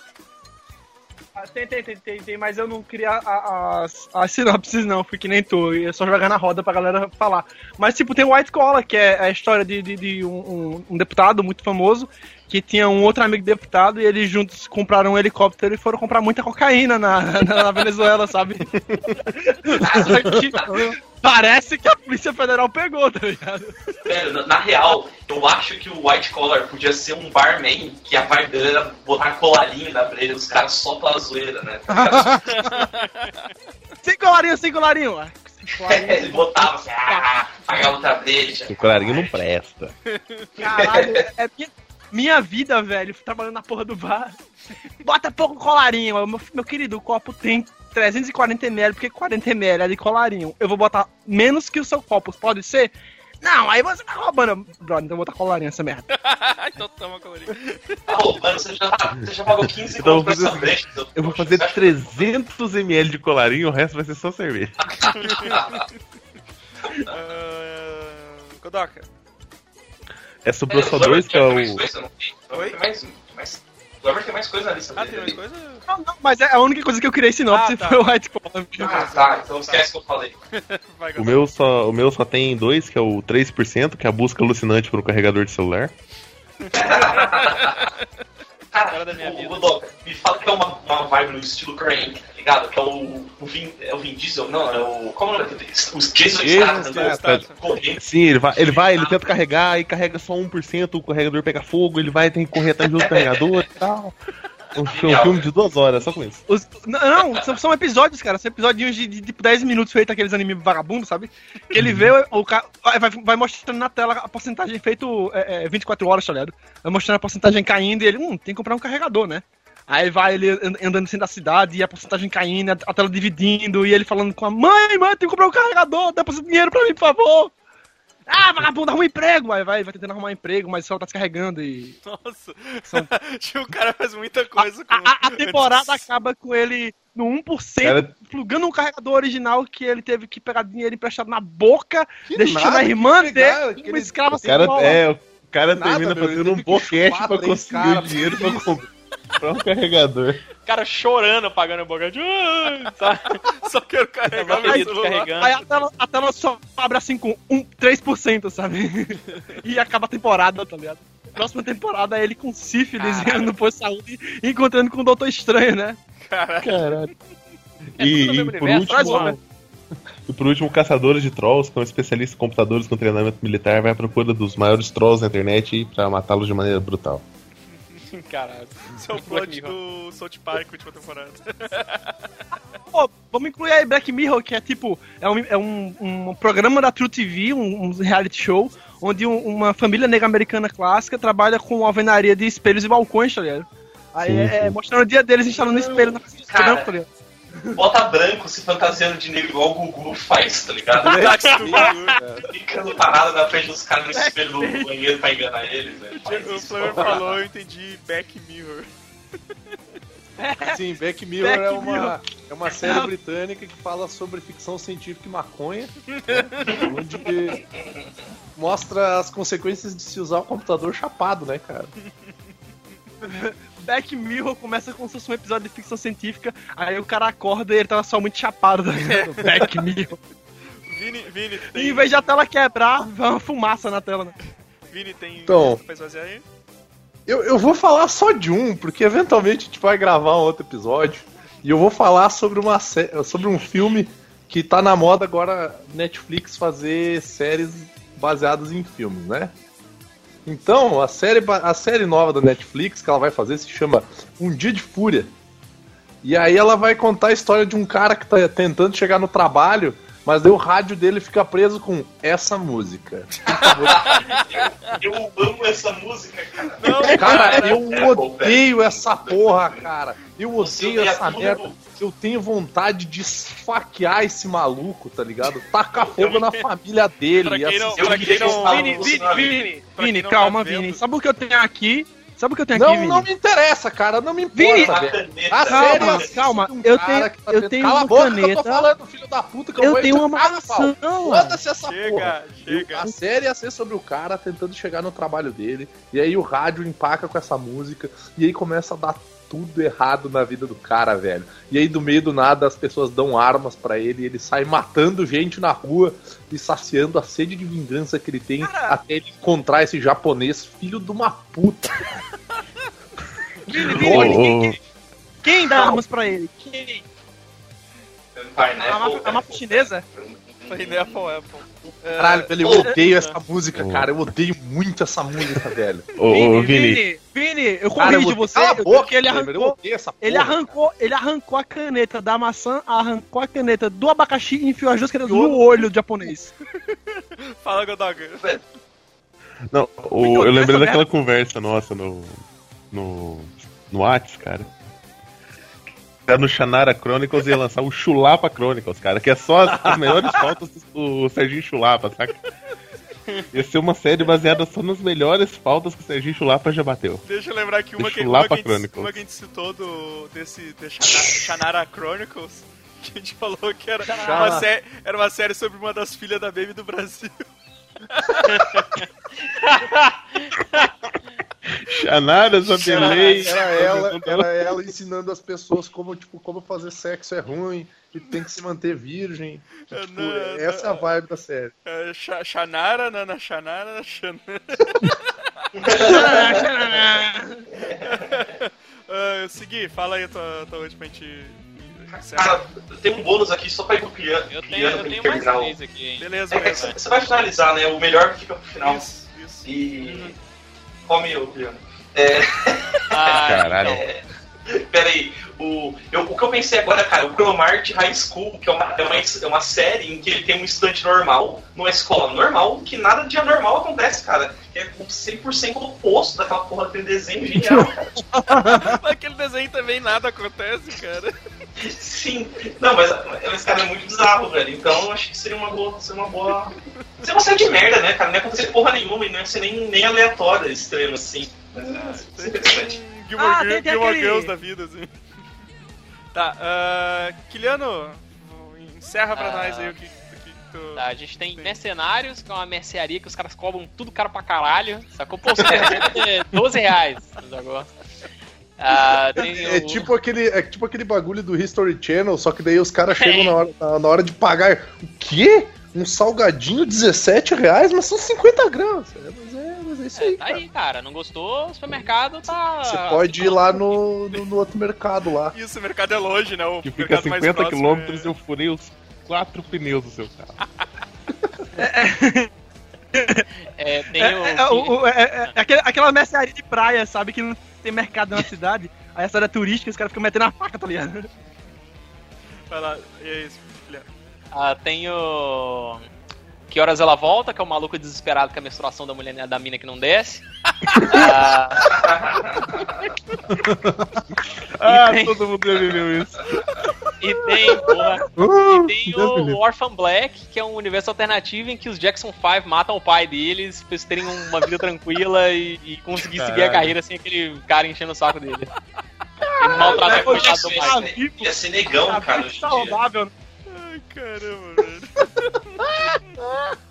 S2: Ah, tem, tem, tem, tem, tem, mas eu não queria as, as sinopses, não. Fui que nem tu. Eu só jogar na roda pra galera falar. Mas, tipo, tem o White Collar, que é a história de, de, de um, um- um deputado muito famoso que tinha um outro amigo deputado e eles juntos compraram um helicóptero e foram comprar muita cocaína na, na, na Venezuela, sabe? Parece que a Polícia Federal pegou, tá ligado?
S4: Velho, na, na real, eu acho que o White Collar podia ser um barman que a vibe dele era botar colarinho na breja dos caras só pela zoeira, né?
S2: Sem colarinho, sem colarinho. Sem colarinho.
S4: Ele botava assim, ah, pagava outra breja.
S3: O colarinho não presta.
S2: Caralho, é minha, minha vida, velho, trabalhando na porra do bar. Bota pouco colarinho. Meu, meu querido, o copo tem 340ml, porque 40ml é de colarinho. Eu vou botar menos que o seu copo, pode ser? Não, aí você tá roubando. Brother, então eu vou botar colarinho essa merda.
S1: então toma, colorinho.
S4: Tá roubando, você já, você já pagou 15
S3: Então eu
S4: conto
S3: vou
S4: pra
S3: fazer
S4: essa seu
S3: Eu vou fazer
S4: Você acha-
S3: 300ml de colarinho, o resto vai ser só cerveja.
S1: Ah, Kodoka.
S3: É sobrou só dois, que é o.
S1: Oi?
S4: mais, tem mais... Glover tem mais coisa na lista
S1: Ah,
S4: dele.
S1: tem mais
S4: ali.
S1: coisa?
S2: Não, não, mas é a única coisa que eu criei sinopse
S1: Ah, tá.
S2: foi o White Collar.
S4: Ah, tá, então esquece que eu falei.
S1: Vai,
S3: O meu, só, o meu só tem dois, que é o 3%, que é a busca alucinante por um carregador de celular.
S4: Cara,
S1: da minha
S4: o,
S1: vida.
S4: Godoka, me fala que é uma, uma vibe no estilo Crank, tá ligado? Que é o, o Vin, é o Vin Diesel, não, é o... Como é o? Os Jason Statham,
S1: Statham.
S4: correndo.
S3: Sim, ele vai, ele vai, ele tenta carregar e carrega só 1%, o carregador pega fogo, ele vai tem que correr atrás do outro carregador e tal. Um, um filme de duas horas, só com isso.
S2: Os- não, são, são episódios, cara. São episódios de, de, tipo 10 minutos feito aqueles animes vagabundos, sabe? Que ele vê o, cara. Vai, vai- mostrando na tela a porcentagem feito é, é, 24 horas, tá ligado? Vai mostrando a porcentagem caindo e ele, hum, tem que comprar um carregador, né? Aí vai ele and- andando assim da cidade e a porcentagem caindo, a, tela dividindo, e ele falando com a mãe, mãe, tem que comprar um carregador, dá esse dinheiro pra mim, por favor. Ah, vagabundo, arruma um emprego! Aí vai, vai tentando arrumar um emprego, mas só tá descarregando e.
S1: Nossa.
S2: São-
S1: Tipo, o cara faz muita coisa com...
S2: A, a- a temporada acaba com ele no 1%,
S3: Cara-
S2: plugando um carregador original que ele teve que pegar dinheiro emprestado na boca,
S6: Que
S2: deixando
S6: nada,
S2: a irmã dele,
S6: aquele-
S2: uma escrava sem
S3: cara,
S2: bola.
S3: é, o cara
S6: Nada,
S3: termina
S6: meu,
S3: fazendo um boquete pra conseguir o dinheiro pra comprar um carregador.
S7: O cara chorando, pagando o. Ah, sabe?
S1: Só quero carregar meu
S7: Bateria
S1: celular.
S7: descarregando.
S2: Aí a tela, a tela só abre assim com um, 3%, sabe? e acaba a temporada, tá ligado? Próxima temporada é ele com sífilis no posto de saúde e encontrando com o Doutor Estranho, né?
S3: Caralho.
S7: É
S3: E, e por
S7: universo,
S3: último,
S2: uma.
S3: e por último, Caçadores de Trolls, que é um especialista em computadores com treinamento militar, vai à procura dos maiores trolls na internet pra matá-los de maneira brutal.
S7: Caralho.
S1: Esse é o plot do South Park, última temporada.
S2: Pô, vamos incluir aí Black Mirror, que é tipo, é um, é um, um programa da True TV, um, um reality show, onde um- uma família negra americana clássica trabalha com alvenaria de espelhos e balcões, tá ligado? Aí
S3: Sim,
S2: é, é
S3: sim.
S2: mostrando o dia deles instalando espelho na casa
S4: Cara.
S2: tá ligado?
S4: Bota branco se fantasiando de negro igual o Gugu faz, tá ligado? Ficando parado na frente dos caras no espelho do banheiro pra enganar eles, velho.
S1: O. Flamer falou, eu entendi Back Mirror.
S6: Sim, Back Mirror
S2: Back
S6: é, uma,
S2: Mirror.
S6: é uma série britânica que fala sobre ficção científica e maconha, né? onde mostra as consequências de se usar o computador chapado, né, cara?
S2: Black Mirror começa como se fosse um episódio de ficção científica, aí o cara acorda e ele tava só muito chapado, tá ligado? Black Mirror.
S1: Vini, Vini,
S2: E
S1: tem,
S2: em vez de a tela quebrar, vai uma fumaça na tela, né?
S1: Vini tem
S6: Então.
S1: pra fazer aí?
S6: Eu, eu vou falar só de um, porque eventualmente a gente vai gravar um outro episódio. E eu vou falar sobre, uma sobre um filme que tá na moda agora Netflix fazer séries baseadas em filmes, né? Então, a série, a série nova da Netflix que ela vai fazer se chama Um Dia de Fúria. E aí ela vai contar a história de um cara que tá tentando chegar no trabalho, mas daí o rádio dele fica preso com essa música.
S4: Eu amo essa música, cara.
S1: Não,
S6: Cara, eu
S4: É,
S6: odeio essa porra, cara. Eu odeio essa
S4: tudo.
S6: merda. Eu tenho vontade de esfaquear esse maluco, tá ligado? Tacar fogo na família dele.
S1: Pra quem
S6: e
S1: não- pra não-
S2: Vini, Vini. Vini, Vini, calma,
S1: tá
S2: Vini. Sabe o que eu tenho aqui? Sabe o que eu tenho aqui,
S6: Não,
S2: Vini?
S6: não me interessa, cara. Não me
S2: Vini,
S6: importa,
S4: A caneta,
S2: Calma,
S6: série é
S2: calma.
S6: um
S2: Eu
S6: cara
S2: tenho-
S6: que tá
S2: eu tenho
S6: Cala
S2: uma
S6: a boca que eu
S2: caneta.
S6: tô falando, filho da puta, que eu,
S2: Eu
S6: vou
S2: tenho uma maçã.
S6: Foda-se essa porra.
S1: Chega, chega.
S6: A série ia ser sobre o cara tentando chegar no trabalho dele, e aí o rádio empaca com essa música, e aí começa a dar tudo errado na vida do cara, velho. E aí, do meio do nada, as pessoas dão armas pra ele, e ele sai matando gente na rua e saciando a sede de vingança que ele tem até ele encontrar esse japonês, filho de uma puta.
S2: Vini, quem,
S3: ô,
S2: quem dá armas pra ele? Quem?
S4: Pineapple,
S2: A máfia, a máfia chinesa?
S1: Foi Apple, Apple. É,
S6: Caralho, velho, eu odeio essa música, cara. Eu odeio muito essa música, velho.
S3: ô, ô, Vini.
S2: Vini, Vini, eu
S6: Cara, eu
S2: corrijo você,
S6: Cala a boca,
S2: ele arrancou,
S6: odeio essa
S2: ele
S6: porra,
S2: arrancou, ele arrancou a caneta da maçã, arrancou a caneta do abacaxi e enfiou as duas canetas no olho do japonês.
S1: Fala, Godog.
S3: Não, o- eu lembrei daquela conversa nossa no. no. no Whats, cara. Tá no Shannara Chronicles ia lançar o Chulapa Chronicles, cara, que é só as, as melhores faltas do Serginho Chulapa, saca? Ia ser uma série baseada só nas melhores faltas que o Serginho Chulapa já bateu.
S1: Deixa eu lembrar aqui uma que, uma que, a gente,
S3: Chronicles.
S1: uma que a gente citou do, desse de Shannara Chronicles. Que a gente falou que era uma, sé- era uma série sobre uma das filhas da Baby do Brasil.
S3: Shannara, Zabelei.
S6: Era ela, era ela ensinando as pessoas como, tipo, como fazer sexo é ruim e tem que se manter virgem. E,
S1: É,
S6: tipo,
S1: não,
S6: essa é a vibe da série.
S1: É, Shannara, Nana Shannara, Shannara. Ah, Segui, fala aí a tua, tua última pra gente.
S4: Cara, tem um bônus aqui só pra ir pro piano,
S7: Eu tenho,
S4: piano
S7: eu tenho mais
S4: terminar o-
S7: três aqui, hein?
S1: Beleza,
S4: É que
S1: beleza.
S4: você vai finalizar, né? O melhor fica pro final.
S1: Isso, isso.
S4: E. Come o piano. É,
S7: Ah,
S3: Caralho.
S7: então,
S4: pera aí. O, eu, o que eu pensei agora, cara, o Chromart High School, que é uma, é, uma, é uma série em que ele tem um estudante normal, numa escola normal, que nada de anormal acontece, cara. É 100% oposto daquela porra daquele desenho genial, cara.
S1: Naquele desenho também nada acontece, cara.
S4: Sim. Não, mas esse cara é muito bizarro, velho. Então eu acho que seria uma boa. Seria uma boa. Seria uma série de merda, né, cara? Não ia acontecer porra nenhuma e não ia ser nem, nem aleatória esse treino assim. Mas é, isso é interessante.
S1: Gilmore,
S2: Ah, tem- tem
S1: Gilmore Girls da vida, assim. Tá, uh, Kiliano, encerra pra
S7: Ah.
S1: nós aí o que, o que tu...
S7: Tá, a gente tem mercenários, que é uma mercearia que os caras cobram tudo caro pra caralho. Sacou? Pô, é 12 reais negócio. Ah, tem
S6: É
S7: o-
S6: tipo, aquele, é tipo aquele bagulho do History Channel, só que daí os caras chegam na hora, na, na hora de pagar. O quê? Um salgadinho 17 reais, mas são 50 gramas. É, mas, é, mas é isso
S7: É,
S6: aí,
S7: tá
S6: cara.
S7: aí, cara. Não gostou? O supermercado tá.
S6: Você pode ir lá no, no, no outro mercado lá.
S1: Isso, o mercado é longe, né? O
S3: Que fica a
S1: mercado mais
S3: 50
S1: próximo
S3: quilômetros
S1: é-
S3: eu furei os quatro pneus do seu carro.
S7: É, tem
S2: É,
S7: o.
S2: é, o- é, é, é aquele- aquela mercearia de praia, sabe? Que não tem mercado na cidade. Aí a cidade é turística os caras ficam metendo a faca, tá ligado?
S1: Vai lá, e é isso.
S7: Ah, tem o. Que horas ela volta, que é o maluco desesperado com a menstruação da mulher da mina que não desce. Ah,
S3: Ah,
S7: tem-
S3: todo mundo já viveu isso.
S7: e tem, porra,
S5: Uh,
S7: e tem o. Orphan Black, que é um universo alternativo em que os Jackson 5 matam o pai deles pra eles terem uma vida tranquila e, e conseguir seguir a
S3: Caralho.
S7: carreira sem aquele cara enchendo o saco dele. Ele maltrata o
S4: Podia
S7: coitado do pai.
S4: né? Ia ser negão,
S2: Ah,
S4: cara, dia.
S2: saudável.
S1: Caramba, velho.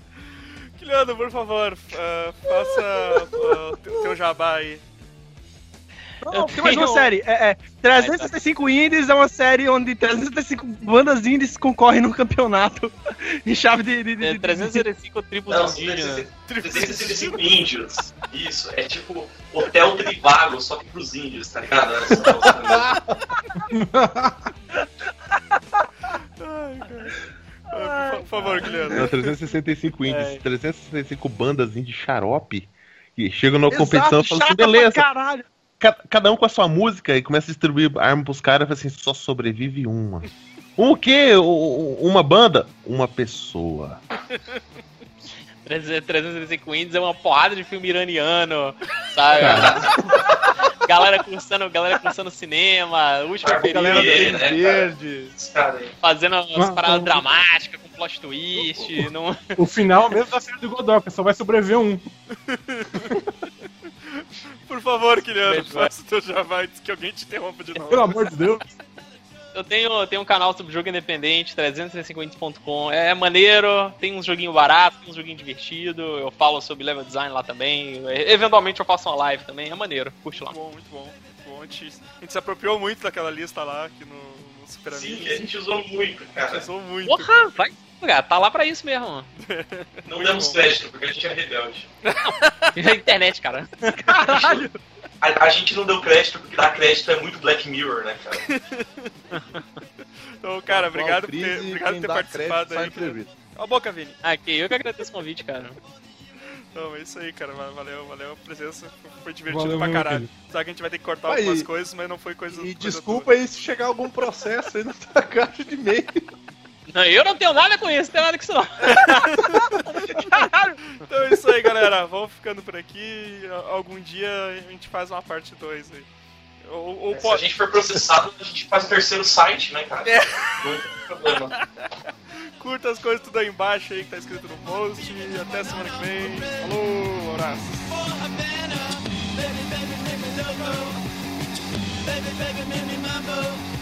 S1: Kiliano, por favor, ah, faça ah, o teu, teu jabá aí.
S2: Não, tem mais uma série. É, é 365 Indies é uma série onde 365 bandas indies concorrem no campeonato em chave de. de, de,
S7: É,
S2: de-
S7: 365 tribos
S4: Não,
S7: indígenas.
S4: 365 índios. Isso, é tipo Hotel Trivago, só que pros índios, tá ligado?
S1: Ah, Por, por favor, Guilherme.
S3: Não, 365 indies,
S7: É.
S3: 365 bandas indie xarope que chegam
S2: Exato,
S3: competição e falam assim, beleza,
S2: caralho.
S3: ca- cada um com a sua música e começa a distribuir arma pros caras e fala assim, só sobrevive uma. Um o quê? Uma banda? Uma pessoa.
S7: 365 Indies é uma porrada de filme iraniano, sabe? galera cursando, galera cursando cinema, última
S4: Galera
S7: período,
S4: verde, né, cara?
S6: Verde.
S4: Cara
S7: fazendo umas
S5: Ah,
S7: paradas
S5: ah,
S7: dramáticas, com plot twist. Não...
S5: O final mesmo da série do Godot, só vai sobreviver um.
S1: Por favor, Guilherme, faça o teu jabá antes que alguém te interrompa de novo.
S5: Pelo amor de Deus.
S7: Eu tenho, tenho um canal sobre jogo independente, 365indies.com. É maneiro, tem uns joguinhos baratos, tem uns joguinhos divertidos. Eu falo sobre level design lá também. Eventualmente eu faço uma live também, é maneiro, curte lá.
S1: Muito bom, muito bom. Muito bom. A, gente, a gente se apropriou muito daquela lista lá aqui no, no Super
S4: Sim,
S1: Amigos.
S4: a gente usou muito, cara.
S1: Usou muito.
S7: Porra, vai. Cara, tá lá pra isso mesmo.
S4: Não
S1: Muito
S4: demos
S1: bom.
S4: crédito, porque a gente é rebelde.
S7: Na internet, cara.
S2: Caralho.
S4: A, a gente não deu crédito porque dar crédito é muito Black Mirror, né, cara?
S1: Então, cara, obrigado por ter, obrigado por ter participado aí. Cala a boca, Vini.
S7: Aqui, eu que agradeço o convite, cara.
S1: Então, é isso aí, cara. Va- Valeu, valeu a presença. Foi divertido
S5: Valeu
S1: pra caralho. Sabe que a gente vai ter que cortar
S6: Aí,
S1: algumas coisas, mas não foi coisa.
S6: E
S1: coisa
S6: desculpa aí se chegar algum processo aí na tua caixa de e-mail.
S7: Não, eu não tenho nada com isso, não tenho nada com isso não.
S1: Então é isso aí, galera. Vamos ficando por aqui. A- Algum dia a gente faz uma parte 2 aí. Ou, ou
S4: Se a
S1: pode.
S4: gente for processado, a gente faz o terceiro site, né, cara?
S1: É.
S4: Não tem problema.
S1: Curta as coisas tudo aí embaixo aí que tá escrito no post. E até semana que vem. Falou, abraço.
S8: Baby, baby, make me mambo.